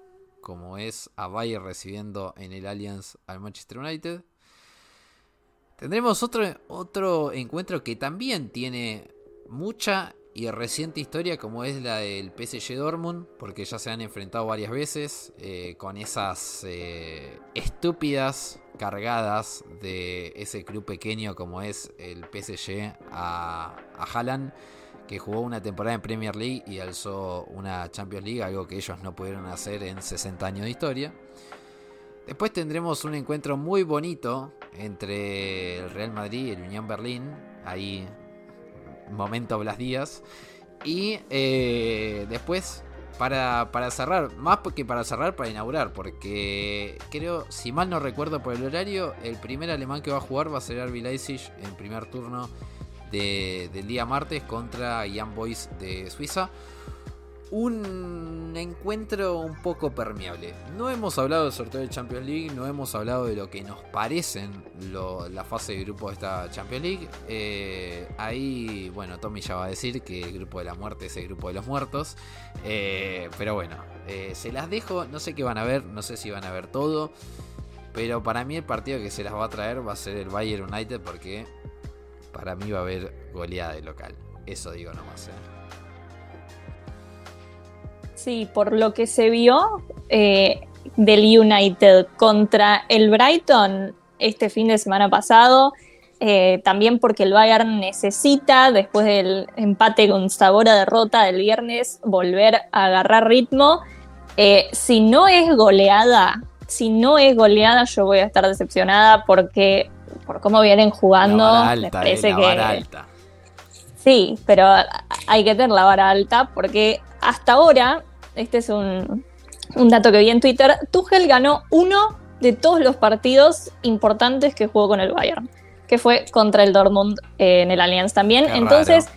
Como es a Bayern recibiendo en el Allianz al Manchester United. Tendremos otro, otro encuentro que también tiene mucha y reciente historia como es la del PSG Dortmund, porque ya se han enfrentado varias veces eh, con esas eh, estúpidas cargadas de ese club pequeño como es el PSG a, a Haaland, que jugó una temporada en Premier League y alzó una Champions League, algo que ellos no pudieron hacer en 60 años de historia. Después tendremos un encuentro muy bonito entre el Real Madrid y el Unión Berlín. Ahí momento Blas Díaz. Y eh, después para, para cerrar, más que para cerrar, para inaugurar, porque creo, si mal no recuerdo por el horario, el primer alemán que va a jugar va a ser Arby Leipzig en primer turno de- del día martes contra Young Boys de Suiza. Un encuentro un poco permeable. No hemos hablado del sorteo de Champions League, no hemos hablado de lo que nos parecen lo- la fase de grupo de esta Champions League. Eh, ahí, bueno, Tommy ya va a decir que el grupo de la muerte es el grupo de los muertos. Eh, pero bueno, eh, se las dejo, no sé qué van a ver, no sé si van a ver todo. Pero para mí el partido que se las va a traer va a ser el Bayern United porque para mí va a haber goleada de local. Eso digo nomás. Sí, por lo que se vio eh, del United contra el Brighton este fin de semana pasado, eh, también porque el Bayern necesita, después del empate con sabor a derrota del viernes, volver a agarrar ritmo. Eh, si no es goleada, si no es goleada, yo voy a estar decepcionada porque por cómo vienen jugando, la vara me alta, parece eh, la que vara alta. Sí, pero hay que tener la vara alta porque hasta ahora, este es un, un dato que vi en Twitter, Tuchel ganó uno de todos los partidos importantes que jugó con el Bayern, que fue contra el Dortmund eh, en el Allianz también. Qué Entonces,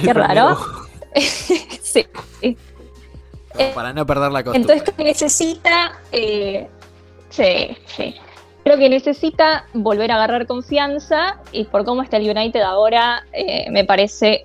qué raro. sí. Para no perder la costumbre. Entonces necesita, eh, sí, sí. Creo que necesita volver a agarrar confianza y por cómo está el United ahora, eh, me parece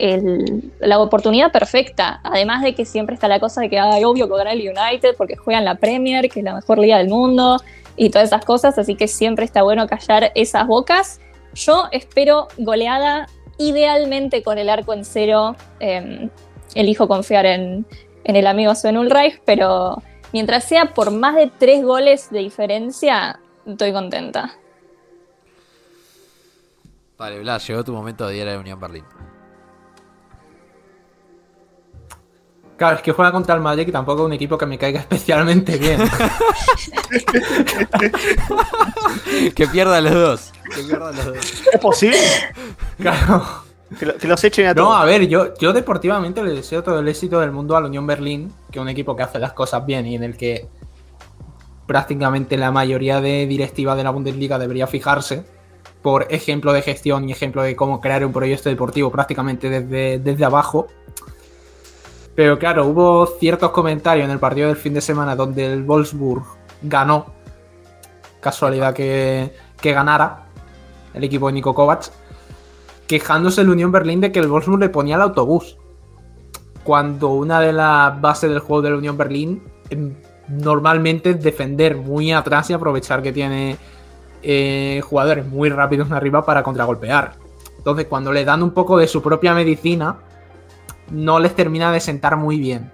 la oportunidad perfecta. Además de que siempre está la cosa de que hay obvio que gana el United porque juega en la Premier, que es la mejor liga del mundo y todas esas cosas, así que siempre está bueno callar esas bocas. Yo espero goleada, idealmente con el arco en cero. eh, elijo confiar en, en el amigo Sven Ulreich, pero mientras sea por más de tres goles de diferencia, estoy contenta. Vale, Blas, llegó tu momento de ir a la Unión Berlín. Claro, es que juega contra el Madrid, que tampoco es un equipo que me caiga especialmente bien. que pierdan los dos. Que pierdan los dos. ¿Es posible Claro. que, lo- que los echen a No, todos? a ver, yo, yo deportivamente le deseo todo el éxito del mundo a la Unión Berlín, que es un equipo que hace las cosas bien y en el que prácticamente la mayoría de directiva de la Bundesliga debería fijarse por ejemplo de gestión y ejemplo de cómo crear un proyecto deportivo prácticamente desde, desde abajo. Pero claro, hubo ciertos comentarios en el partido del fin de semana donde el Wolfsburg ganó. Casualidad que, que ganara el equipo de Nico Kovac quejándose el Unión Berlín de que el Wolfsburg le ponía el autobús. Cuando una de las bases del juego de la Unión Berlín em, normalmente es defender muy atrás y aprovechar que tiene eh, jugadores muy rápidos arriba para contragolpear. Entonces, cuando le dan un poco de su propia medicina, no les termina de sentar muy bien.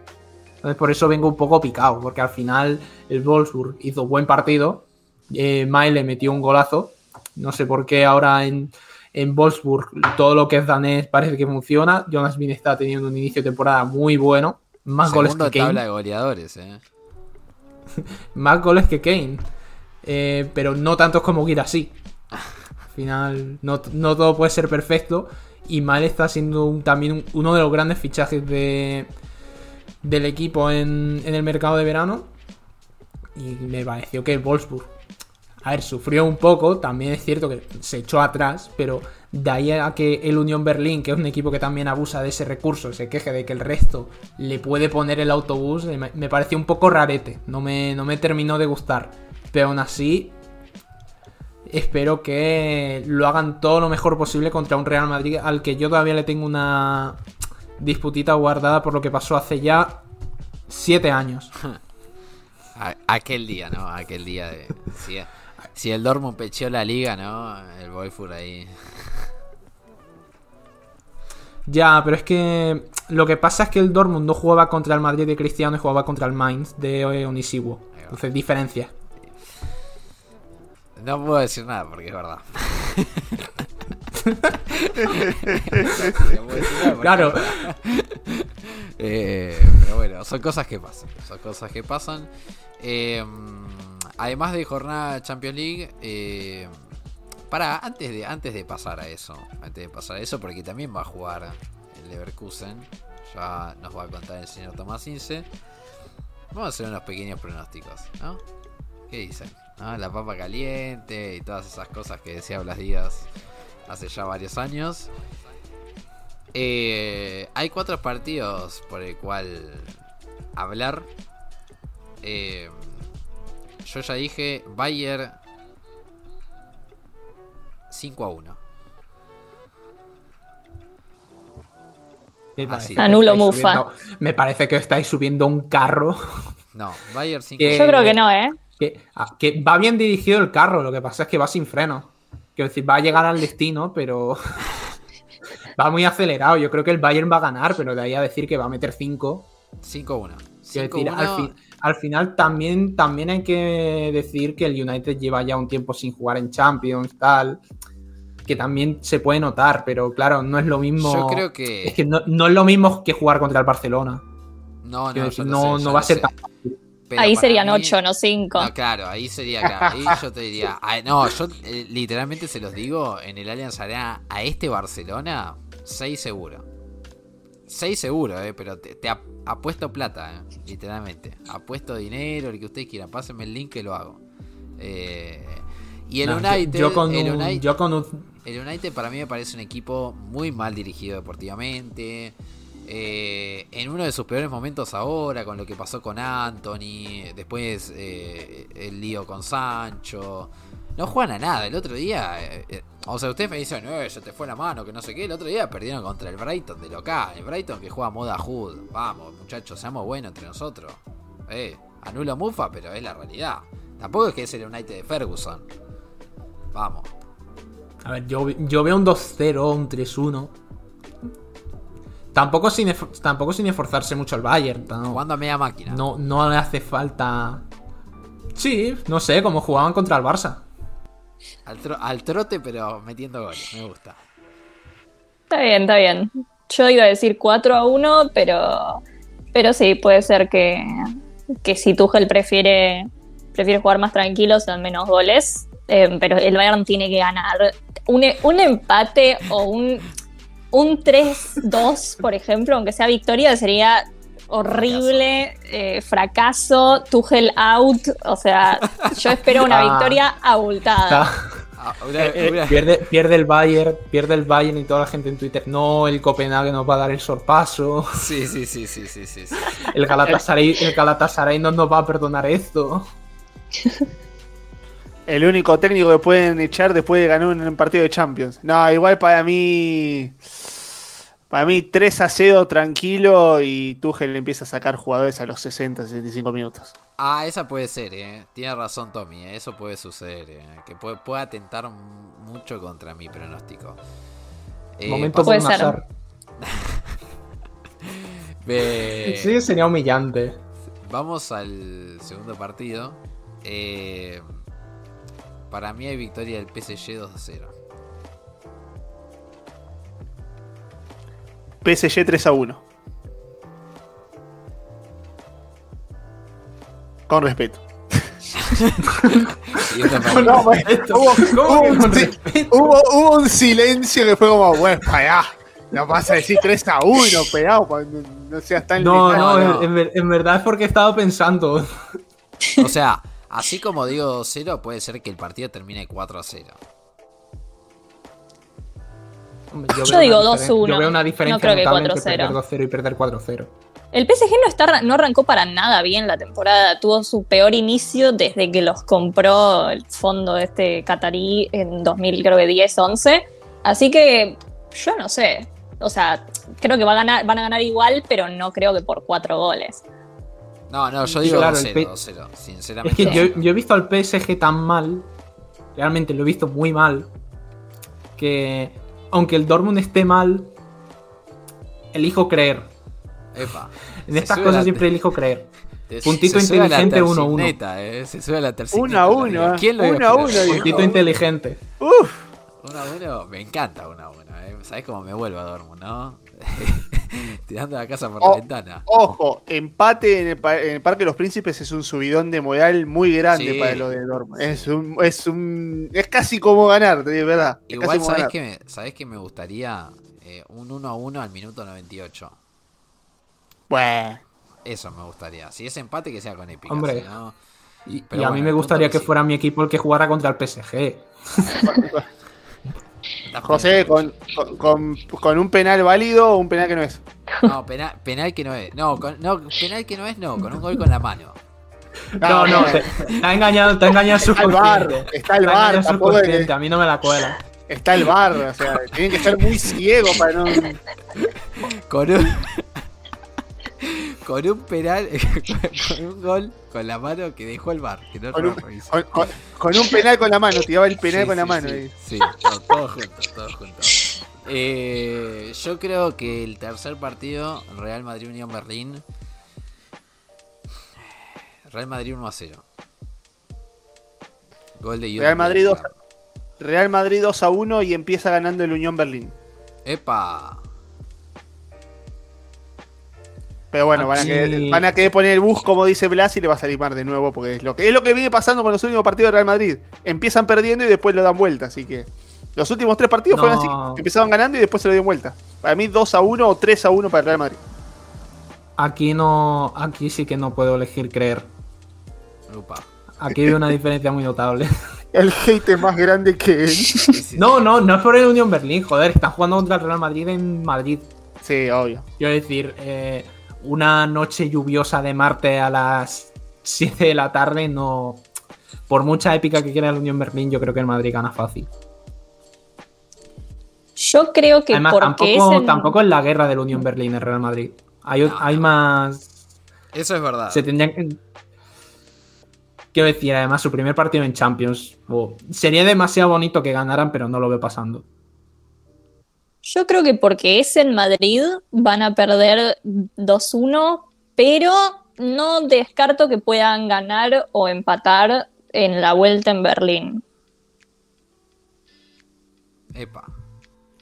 Entonces, por eso vengo un poco picado, porque al final el Wolfsburg hizo buen partido. Eh, Maile metió un golazo. No sé por qué ahora en, en Wolfsburg todo lo que es danés parece que funciona. Jonas Bin está teniendo un inicio de temporada muy bueno. Más goles que tabla Kane. de goleadores, eh. Más goles que Kane. Eh, pero no tantos como Girassi. Al final, no, no todo puede ser perfecto. Y Mal está siendo también un- uno de los grandes fichajes de, del equipo en, en el mercado de verano. Y me pareció que Wolfsburg, a ver, sufrió un poco. También es cierto que se echó atrás, pero de ahí a que el Unión Berlín, que es un equipo que también abusa de ese recurso, se queje de que el resto le puede poner el autobús, eh, me, pareció un poco rarete. No me, no me terminó de gustar. Pero aún así, espero que lo hagan todo lo mejor posible contra un Real Madrid al que yo todavía le tengo una disputita guardada por lo que pasó hace ya siete años. A- aquel día, ¿no? Aquel día de. Si, si el Dortmund pecheó la liga, ¿no? El Wolfsburg ahí. Ya, pero es que lo que pasa es que el Dortmund no jugaba contra el Madrid de Cristiano y jugaba contra el Mainz de eh, Onisiwo. Entonces, diferencia. No puedo decir nada porque es verdad. No puedo decir nada porque Claro. Eh, pero bueno, son cosas que pasan. Son cosas que pasan. Eh, además de jornada Champions League, eh, para antes de antes de pasar a eso, antes de pasar a eso, porque también va a jugar el Leverkusen. ya nos va a contar el señor Tomás Ince. Vamos a hacer unos pequeños pronósticos, ¿no? ¿Qué dicen? La papa caliente y todas esas cosas que decía Blas Díaz hace ya varios años. Eh, hay cuatro partidos por el cual hablar. Eh, yo ya dije Bayer 5 a 1. Me Ah, parece sí. que Anulo Mufa. subiendo- me parece que estáis subiendo un carro No, Bayer 5 Que- Yo 1. creo que no, ¿eh? que, ah, que va bien dirigido el carro, lo que pasa es que va sin freno. Quiero decir, va a llegar al destino, pero va muy acelerado. Yo creo que el Bayern va a ganar, pero de ahí a decir que va a meter 5. 5 a 1. Quiero decir, al, fin- al final también, también hay que decir que el United lleva ya un tiempo sin jugar en Champions, tal. Que también se puede notar, pero claro, no es lo mismo. Yo creo que. Es que no, no es lo mismo que jugar contra el Barcelona. no, no, no, sé, no yo va a ser tan fácil. Pero Ahí serían mí- 8, no 5. No, claro, ahí sería claro. Ahí yo te diría. no, yo eh, literalmente se los digo: en el Allianz Arena, a este Barcelona, 6 seguro. 6 seguro, eh, pero te, te apuesto plata, eh, literalmente. Apuesto dinero, lo que ustedes quieran. Pásenme el link que lo hago. Eh, y el No, yo- United. yo, con el un- United- yo con un- el United para mí me parece un equipo muy mal dirigido deportivamente. Eh, en uno de sus peores momentos ahora, con lo que pasó con Anthony, después eh, el lío con Sancho. No juegan a nada. El otro día, eh, eh, o sea, ustedes me dicen, eh, se te fue la mano, que no sé qué. El otro día perdieron contra el Brighton de local. El Brighton que juega moda Hood. Vamos, muchachos, seamos buenos entre nosotros. Eh, anulo Mufa, pero es la realidad. Tampoco es que es el United de Ferguson. Vamos. A ver, yo, yo veo un 2-0, un 3-1. Tampoco sin, tampoco sin esforzarse mucho el Bayern. No, Jugando a media máquina. no, no le hace falta. Sí, no sé, como jugaban contra el Barça. Al, tro- al trote, pero metiendo goles. Me gusta. Está bien, está bien. Yo iba a decir 4 a 1, pero, pero sí, puede ser que, que si Tuchel prefiere, prefiere jugar más tranquilo, sean menos goles. Eh, pero el Bayern tiene que ganar. Un, un empate o un, un 3-2, por ejemplo, aunque sea victoria, sería horrible, eh, fracaso, Tuchel out. O sea, yo espero una Ah. victoria abultada. Ah, una- eh, una- pierde, pierde el Bayern, pierde el Bayern y toda la gente en Twitter. No, el Copenhague nos va a dar el sorpaso. Sí, sí, sí, sí, sí, sí, sí. El Galatasaray, el Galatasaray no nos va a perdonar esto. El único técnico que pueden echar después de ganar un partido de Champions. No, igual para mí. Para mí 3 a 0 tranquilo y Tuchel empieza a sacar jugadores a los 60, 65 minutos. Ah, esa puede ser, eh. Tiene razón Tommy, eh, eso puede suceder, eh. Que puede, puede atentar mucho contra mi pronóstico. Eh, Momento Puede por ser. Nazar. Eh, Sí, sería humillante. Vamos al segundo partido. Eh, para mí hay victoria del PSG 2 a 0. PSG 3 a 1. Con respeto. No, bueno, hubo, ¿Cómo hubo que un, hubo- hubo silencio que fue como, bueno, para No vas a decir 3 a 1, pegado, no, no seas tan No, limitado. no, no. En, en verdad es porque he estado pensando. O sea, así como digo 2 0, puede ser que el partido termine 4 a 0. Yo veo digo una diferen- 2-1. Yo veo una No diferencia creo que notable entre 4-0. perder 2-0 y perder 4-0. El PSG no, está, no arrancó para nada bien la temporada. Tuvo su peor inicio desde que los compró el fondo de este catarí en 2010-11. Así que yo no sé. O sea, creo que va a ganar, van a ganar igual, pero no creo que por cuatro goles. No, no, yo digo Claro, 2 el 0, P- 2 0. Es Sinceramente. que yo, yo he visto al PSG tan mal, realmente lo he visto muy mal, que aunque el Dortmund esté mal, elijo creer. Epa, En se estas cosas la- siempre elijo creer. puntito inteligente, uno a uno. tercineta, eh, Se sube a la tercineta. Uno a la uno, liga. eh. ¿Quién lo iba a Uno a esperar? uno, dijo. Puntito inteligente. Uf, 1 a 1, me encanta 1 a 1. Eh. ¿Sabes cómo me vuelvo a Dortmund, no? Tirando la casa por la ventana. ojo, empate en el, pa- en el Parque de los Príncipes es un subidón de moral muy grande Sí. para lo de Dortmund. Es un, es un, es casi como ganar, de verdad. Igual, casi como ¿sabes ganar. qué, me, ¿sabés qué me gustaría? Eh, un 1 a 1 al minuto 98. Bueno, Eso me gustaría. Si es empate, que sea con épica. Hombre. si no- Y, Pero y a bueno, mí me gustaría que que sí. fuera mi equipo el que jugara contra el PSG. Está José, con, con, con- con un penal válido o un penal que no es. No, penal, penal que no es. No, con- no, penal que no es, no, con un gol con la mano. No, no, bueno. te, te ha engañado, ha engañado el Está el bar, está el bar, tampoco que- A mí no me la cuela. Está el bar, o sea, tienen que ser muy ciegos para no. Con un. Con un penal, con un gol con la mano que dejó el bar. Que no Con un, revisó. con- con- con un penal con la mano, tiraba el penal Sí, con la mano. Sí, ahí. sí, todo, todo junto, todo junto. Eh, yo creo que el tercer partido, Real Madrid Unión Berlín. Real Madrid 1 a 0. Gol de Jude Real Madrid 2, Bellingham. Real Madrid 2 a 1 y empieza ganando el Unión Berlín. ¡Epa! Pero bueno, van a, querer, van a querer poner el bus como dice Blas y le va a salir mal de nuevo porque es lo que es lo que viene pasando con los últimos partidos de Real Madrid. Empiezan perdiendo y después lo dan vuelta, así que los últimos tres partidos fueron así, empezaban ganando y después se lo dieron vuelta. Para mí 2 a 1 o 3 a 1 para el Real Madrid. Aquí no, aquí sí que no puedo elegir creer. Upa. Aquí hay una diferencia muy notable. El hate es más grande que él. Sí, sí, No, no, no es por el Unión Berlín, joder, están jugando contra el Real Madrid en Madrid. Sí, obvio. Quiero decir, eh, una noche lluviosa de martes a las 7 de la tarde, no. Por mucha épica que quiera el Unión Berlín, yo creo que el Madrid gana fácil. Yo creo que Además, porque tampoco, es en- tampoco es la guerra del Unión Berlín el Real Madrid. Hay, No, hay no. más. Eso es verdad. Se tendrían que. Quiero decir, además, su primer partido en Champions. oh, sería demasiado bonito que ganaran, pero no lo veo pasando. Yo creo que porque es en Madrid van a perder 2-1, pero no descarto que puedan ganar o empatar en la vuelta en Berlín. Epa.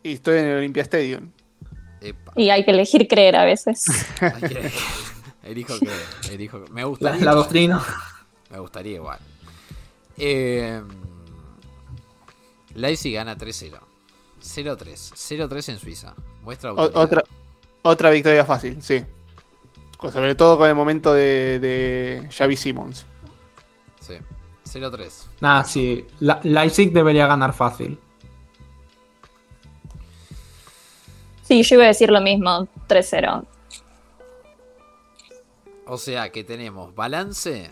Y estoy en el Olympia Stadium. Epa. Y hay que elegir creer a veces. Hay que- Elijo que. Elijo Me La, gustaría. la doctrina. Me gustaría igual. Eh, Leipzig gana 3-0. 0-3. 0-3 en Suiza. Muestra otra, otra victoria fácil, sí. Sobre todo con el momento de, de Xavi Simmons. Sí. 0-3. Nada, sí. La- Leipzig debería ganar fácil. Sí, yo iba a decir lo mismo, 3-0. O sea que tenemos balance.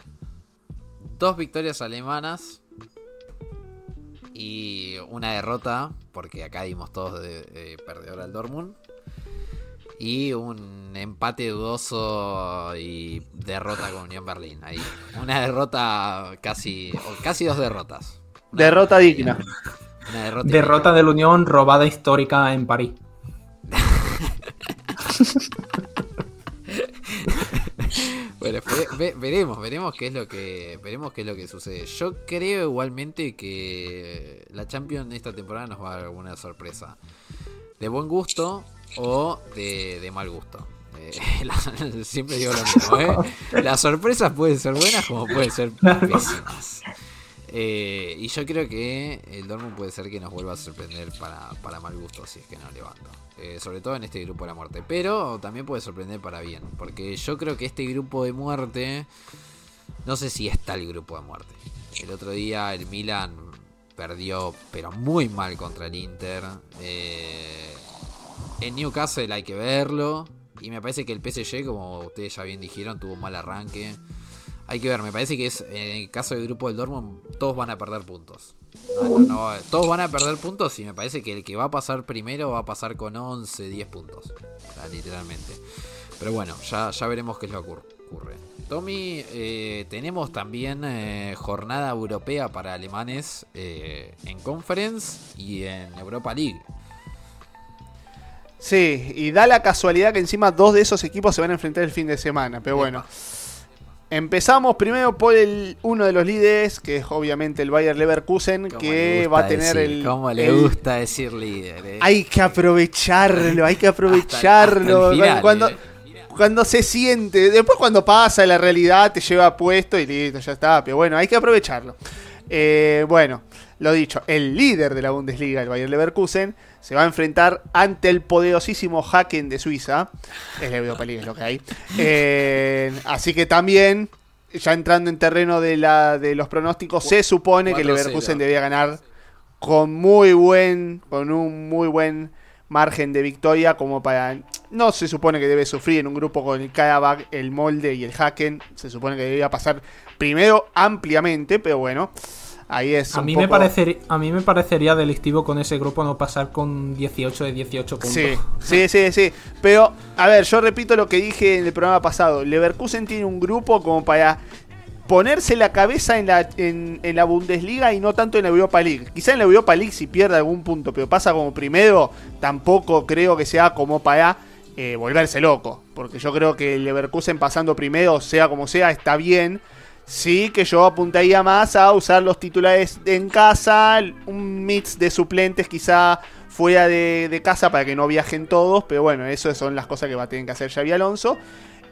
Dos victorias alemanas. Y una derrota. Porque acá dimos todos de, de perdedor al Dortmund. Y un empate dudoso y derrota con Unión Berlín. Ahí. Una derrota casi. o casi dos derrotas. Una Derrota digna. Una derrota. Derrota del Unión robada histórica en París. Bueno, ve- ve- veremos, veremos qué es lo que veremos qué es lo que sucede. Yo creo igualmente que la Champions esta temporada nos va a dar alguna sorpresa. De buen gusto o de, de mal gusto. Eh, siempre digo lo mismo, ¿eh? Las sorpresas pueden ser buenas como pueden ser pésimas. Eh, y yo creo que el Dortmund puede ser que nos vuelva a sorprender para, para mal gusto si es que no levanto. Eh, sobre todo en este grupo de la muerte. Pero también puede sorprender para bien. Porque yo creo que este grupo de muerte. No sé si es tal grupo de muerte. El otro día el Milan perdió, pero muy mal contra el Inter. Eh, en Newcastle hay que verlo. Y me parece que el PSG, como ustedes ya bien dijeron, tuvo un mal arranque. Hay que ver, me parece que es en el caso del grupo del Dortmund, todos van a perder puntos. No, no, no, todos van a perder puntos y me parece que el que va a pasar primero va a pasar con 11, 10 puntos. O sea, literalmente. Pero bueno, ya, ya veremos qué es lo que ocur- ocurre. Tommy, eh, tenemos también eh, jornada europea para alemanes eh, en Conference y en Europa League. Sí, y da la casualidad que encima dos de esos equipos se van a enfrentar el fin de semana. Pero bueno, empezamos primero por el uno de los líderes, que es obviamente el Bayer Leverkusen, ¿Cómo que va a tener decir- el. ¿Cómo le el- gusta decir líder? eh? Hay que aprovecharlo, hay que aprovecharlo. hasta el final, cuando, eh. cuando se siente, después cuando pasa la realidad te lleva puesto y listo, ya está. Pero bueno, hay que aprovecharlo. Eh, bueno, lo dicho, el líder de la Bundesliga, el Bayer Leverkusen, se va a enfrentar ante el poderosísimo Haken de Suiza. Es la Europa League, es lo que hay. Eh, así que también, ya entrando en terreno de, la, de los pronósticos, se supone que el 4-0. Leverkusen debía ganar con muy buen, con un muy buen margen de victoria, como para. No se supone que debe sufrir en un grupo con el Karabakh, el Molde y el Haken. Se supone que debía pasar primero ampliamente, pero bueno. Ahí es. A mí, me a mí me parecería delictivo con ese grupo no pasar con 18 de 18 puntos. Sí, sí, sí, sí. Pero, a ver, yo repito lo que dije en el programa pasado. Leverkusen tiene un grupo como para ponerse la cabeza en la, en, en la Bundesliga y no tanto en la Europa League. Quizá en la Europa League si pierde algún punto, pero pasa como primero, tampoco creo que sea como para eh, volverse loco. Porque yo creo que el Leverkusen pasando primero, sea como sea, está bien. Sí que yo apuntaría más a usar los titulares en casa, un mix de suplentes quizá fuera de, casa para que no viajen todos, pero bueno, eso son las cosas que va a tener que hacer Xavi Alonso.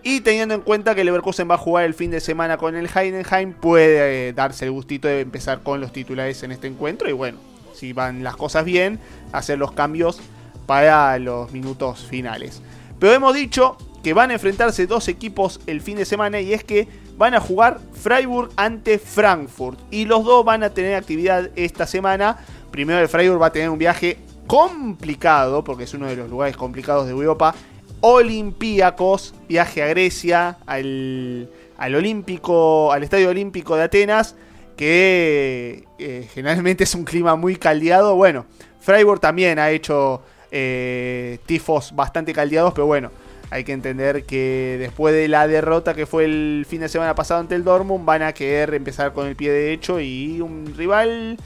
Y teniendo en cuenta que Leverkusen va a jugar el fin de semana con el Heidenheim, puede eh, darse el gustito de empezar con los titulares en este encuentro. Y bueno, si van las cosas bien, hacer los cambios para los minutos finales. Pero hemos dicho que van a enfrentarse dos equipos el fin de semana y es que van a jugar Freiburg ante Frankfurt. Y los dos van a tener actividad esta semana. Primero el Freiburg va a tener un viaje complicado, porque es uno de los lugares complicados de Europa. Olympiacos, viaje a Grecia, al, al Olímpico, al Estadio Olímpico de Atenas, que eh, generalmente es un clima muy caldeado. Bueno, Freiburg también ha hecho eh, tifos bastante caldeados, pero bueno, hay que entender que después de la derrota que fue el fin de semana pasado ante el Dortmund, van a querer empezar con el pie derecho y un rival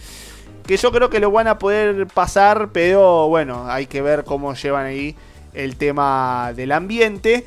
que yo creo que lo van a poder pasar, pero bueno, hay que ver cómo llevan ahí el tema del ambiente.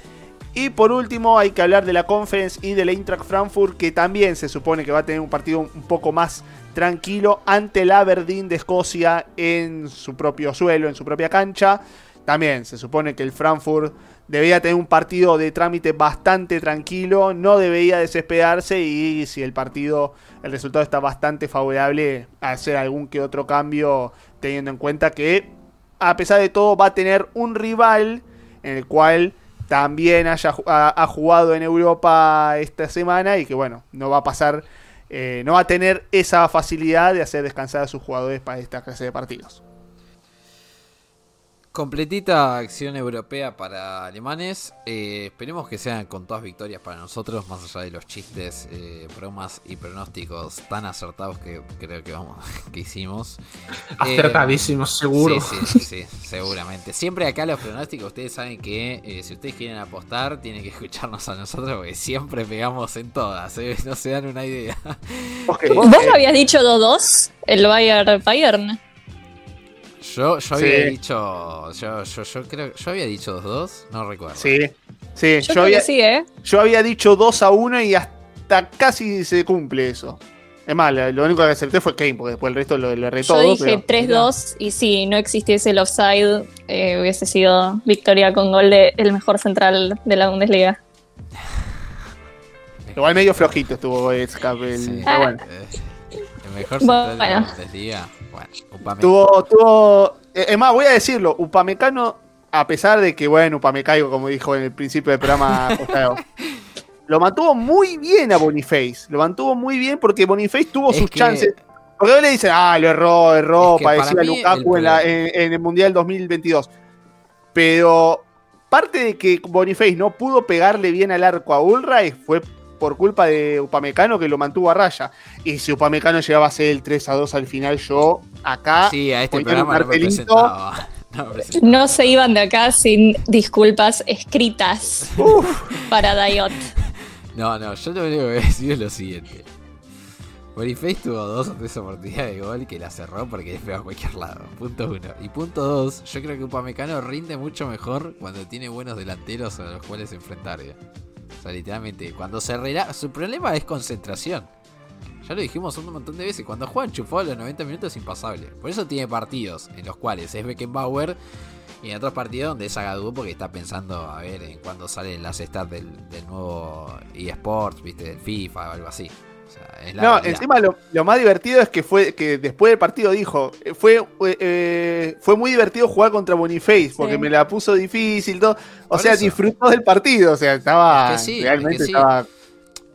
Y por último hay que hablar de la Conference y del Eintracht Frankfurt, que también se supone que va a tener un partido un poco más tranquilo ante el Aberdeen de Escocia en su propio suelo, en su propia cancha. También se supone que el Frankfurt debía tener un partido de trámite bastante tranquilo, no debería desesperarse y si el partido, el resultado está bastante favorable, hacer algún que otro cambio teniendo en cuenta que a pesar de todo va a tener un rival en el cual también haya, ha jugado en Europa esta semana y que bueno, no va a pasar, eh, no va a tener esa facilidad de hacer descansar a sus jugadores para esta clase de partidos. Completita acción europea para alemanes. Eh, esperemos que sean con todas victorias para nosotros, más allá de los chistes, eh, bromas y pronósticos tan acertados que creo que vamos que hicimos. Eh, Acertadísimos, seguro. Sí, sí, sí, seguramente. Siempre acá los pronósticos, ustedes saben que eh, si ustedes quieren apostar, tienen que escucharnos a nosotros porque siempre pegamos en todas. ¿eh? No se dan una idea. Ok, ¿Vos habías dicho 2-2? El Bayern Bayern. Yo, yo había Sí. dicho. Yo, yo, yo creo. Yo había dicho 2-2, no recuerdo. sí, sí, Yo, yo, había, sí, ¿eh? yo había dicho 2 a 1 y hasta casi se cumple eso. Es más, lo único que acerté fue Kane, porque después el resto lo, lo erré Yo dije pero- 3-2 y si no existiese el offside, eh, hubiese sido victoria con gol de el mejor central de la Bundesliga. Igual medio flojito estuvo Escape. el- Sí. pero bueno. El mejor Bueno. central de la Bundesliga. Bueno, Upamecano. Tuvo, tuvo. eh, Es más, voy a decirlo, Upamecano, a pesar de que, bueno, Upamecano, como dijo en el principio del programa, Costado, lo mantuvo muy bien a Boniface. Lo mantuvo muy bien porque Boniface tuvo Es sus que- chances. Porque hoy le dicen, ah, lo erró, erró, Es que parecía Lukaku el en, la- en- en el Mundial 2022. Pero parte de que Boniface no pudo pegarle bien al arco a Ulreich fue por culpa de Upamecano que lo mantuvo a raya. Y si Upamecano llegaba a ser el 3 a 2 al final, yo acá Sí, a este programa no. No se iban de acá sin disculpas escritas para Dayot. No, no, yo lo único que voy a decir es lo siguiente. Boniface tuvo dos o tres oportunidades de gol que la cerró porque le pegó a cualquier lado. Punto uno. Y punto dos, yo creo que Upamecano rinde mucho mejor cuando tiene buenos delanteros a los cuales enfrentar. ¿eh? O sea, literalmente, cuando se relaja... Su problema es concentración. Ya lo dijimos un montón de veces. Cuando juega enchufado a los 90 minutos es impasable. Por eso tiene partidos en los cuales es Beckenbauer y en otros partidos donde es Agadú porque está pensando a ver en cuándo salen las stats del, del nuevo eSports, viste, del FIFA o algo así. O sea, es la No, realidad. encima lo, lo más divertido es que fue que después del partido dijo, eh, fue, eh, eh, fue muy divertido jugar contra Boniface, porque Sí. me la puso difícil, todo. O Por sea, eso. disfrutó del partido, o sea, estaba Es que sí, realmente es que sí. estaba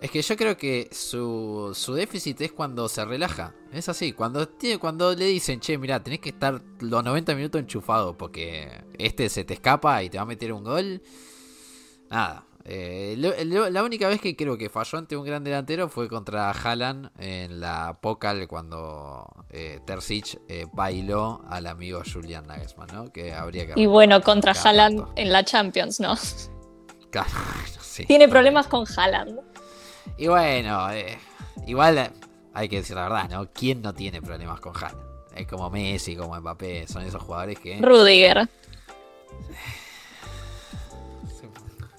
Es que yo creo que su, su déficit es cuando se relaja. Es así, cuando, tiene, cuando le dicen, che, mira, tenés que estar los 90 minutos enchufado porque este se te escapa y te va a meter un gol. Nada. Eh, lo- lo- la única vez que creo que falló ante un gran delantero fue contra Haaland en la Pokal cuando eh, Terzic eh, bailó al amigo Julian Nagelsmann, ¿no? Que habría que... Y bueno, contra Haaland en la Champions, ¿no? Claro, sí. Tiene problemas con Haaland. Y bueno, eh, igual hay que decir la verdad, ¿no? ¿Quién no tiene problemas con Haaland? Es como Messi, como Mbappé, son esos jugadores que... Rudiger.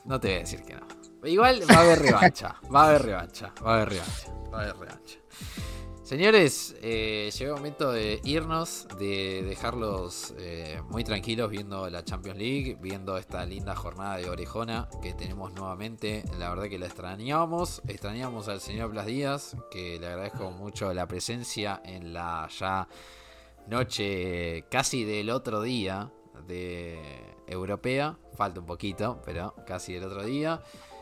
No te voy a decir que no. Igual va a haber revancha, va a haber revancha, va a haber revancha, va a haber revancha. Señores, eh, llegó el momento de irnos, de dejarlos eh, muy tranquilos viendo la Champions League, viendo esta linda jornada de Orejona que tenemos nuevamente. La verdad que la extrañábamos, extrañamos al señor Blas Díaz, que le agradezco mucho la presencia en la ya noche casi del otro día de europea. Falta un poquito, pero casi del otro día.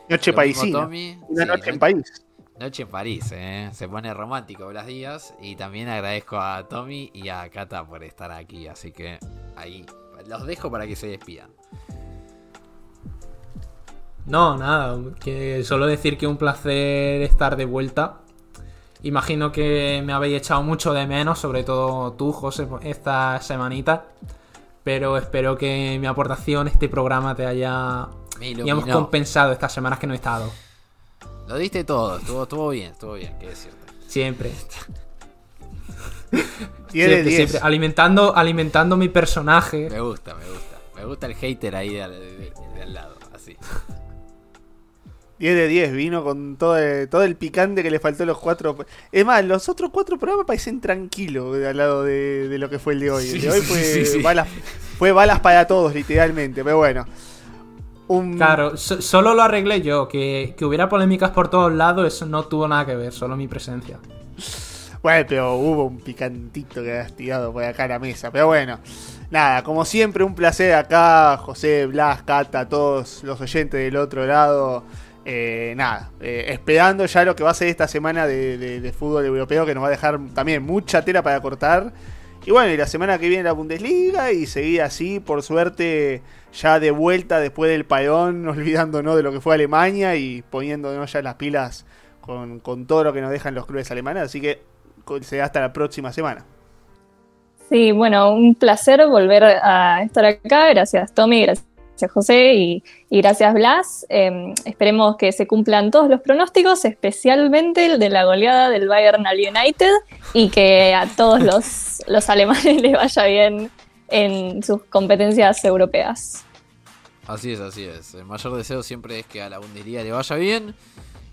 noche paisina. Tommy. Una Sí, noche en país. Noche en París, ¿eh? se pone romántico Blas Díaz. Y también agradezco a Tommy y a Cata por estar aquí. Así que ahí los dejo para que se despidan. No, nada, que solo decir que un placer estar de vuelta. Imagino que me habéis echado mucho de menos, sobre todo tú, José, esta semanita. Pero espero que mi aportación, este programa, te haya, digamos, compensado estas semanas que no he estado. Lo diste todo, estuvo, estuvo bien, estuvo bien, qué decirte. Siempre. 10 de Siempre, 10. siempre. Alimentando, alimentando mi personaje. Me gusta, me gusta. Me gusta el hater ahí de- de al lado, así. 10 de 10, vino con todo el, todo el picante que le faltó a los cuatro. Es más, los otros cuatro programas parecen tranquilos al lado de, de lo que fue el de hoy. El de hoy fue, Sí, sí, sí. Balas, fue balas para todos, literalmente. Pero bueno. Un, Claro, so- solo lo arreglé yo. Que, que hubiera polémicas por todos lados, eso no tuvo nada que ver, solo mi presencia. Bueno, pero hubo un picantito que has tirado por acá a la mesa. Pero bueno, nada, como siempre, un placer acá, José, Blas, Cata, todos los oyentes del otro lado. Eh, nada, eh, esperando ya lo que va a ser esta semana de, fútbol europeo, que nos va a dejar también mucha tela para cortar. Y bueno, y la semana que viene la Bundesliga y seguir así, por suerte, ya de vuelta después del parón, olvidándonos de lo que fue Alemania y poniéndonos ya las pilas con, con todo lo que nos dejan los clubes alemanes. Así que será hasta la próxima semana. Sí, bueno, un placer volver a estar acá. Gracias, Tommy, gracias, José y, y gracias, Blas. Eh, esperemos que se cumplan todos los pronósticos, especialmente el de la goleada del Bayern al United y que a todos los, los alemanes les vaya bien en sus competencias europeas. Así es, así es. El mayor deseo siempre es que a la Bundesliga le vaya bien.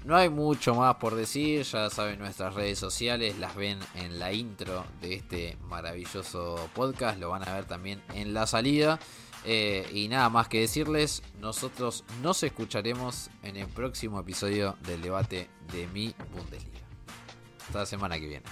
No hay mucho más por decir, ya saben nuestras redes sociales, las ven en la intro de este maravilloso podcast, lo van a ver también en la salida. Eh, y nada más que decirles, nosotros nos escucharemos en el próximo episodio del debate de mi Bundesliga. Hasta la semana que viene.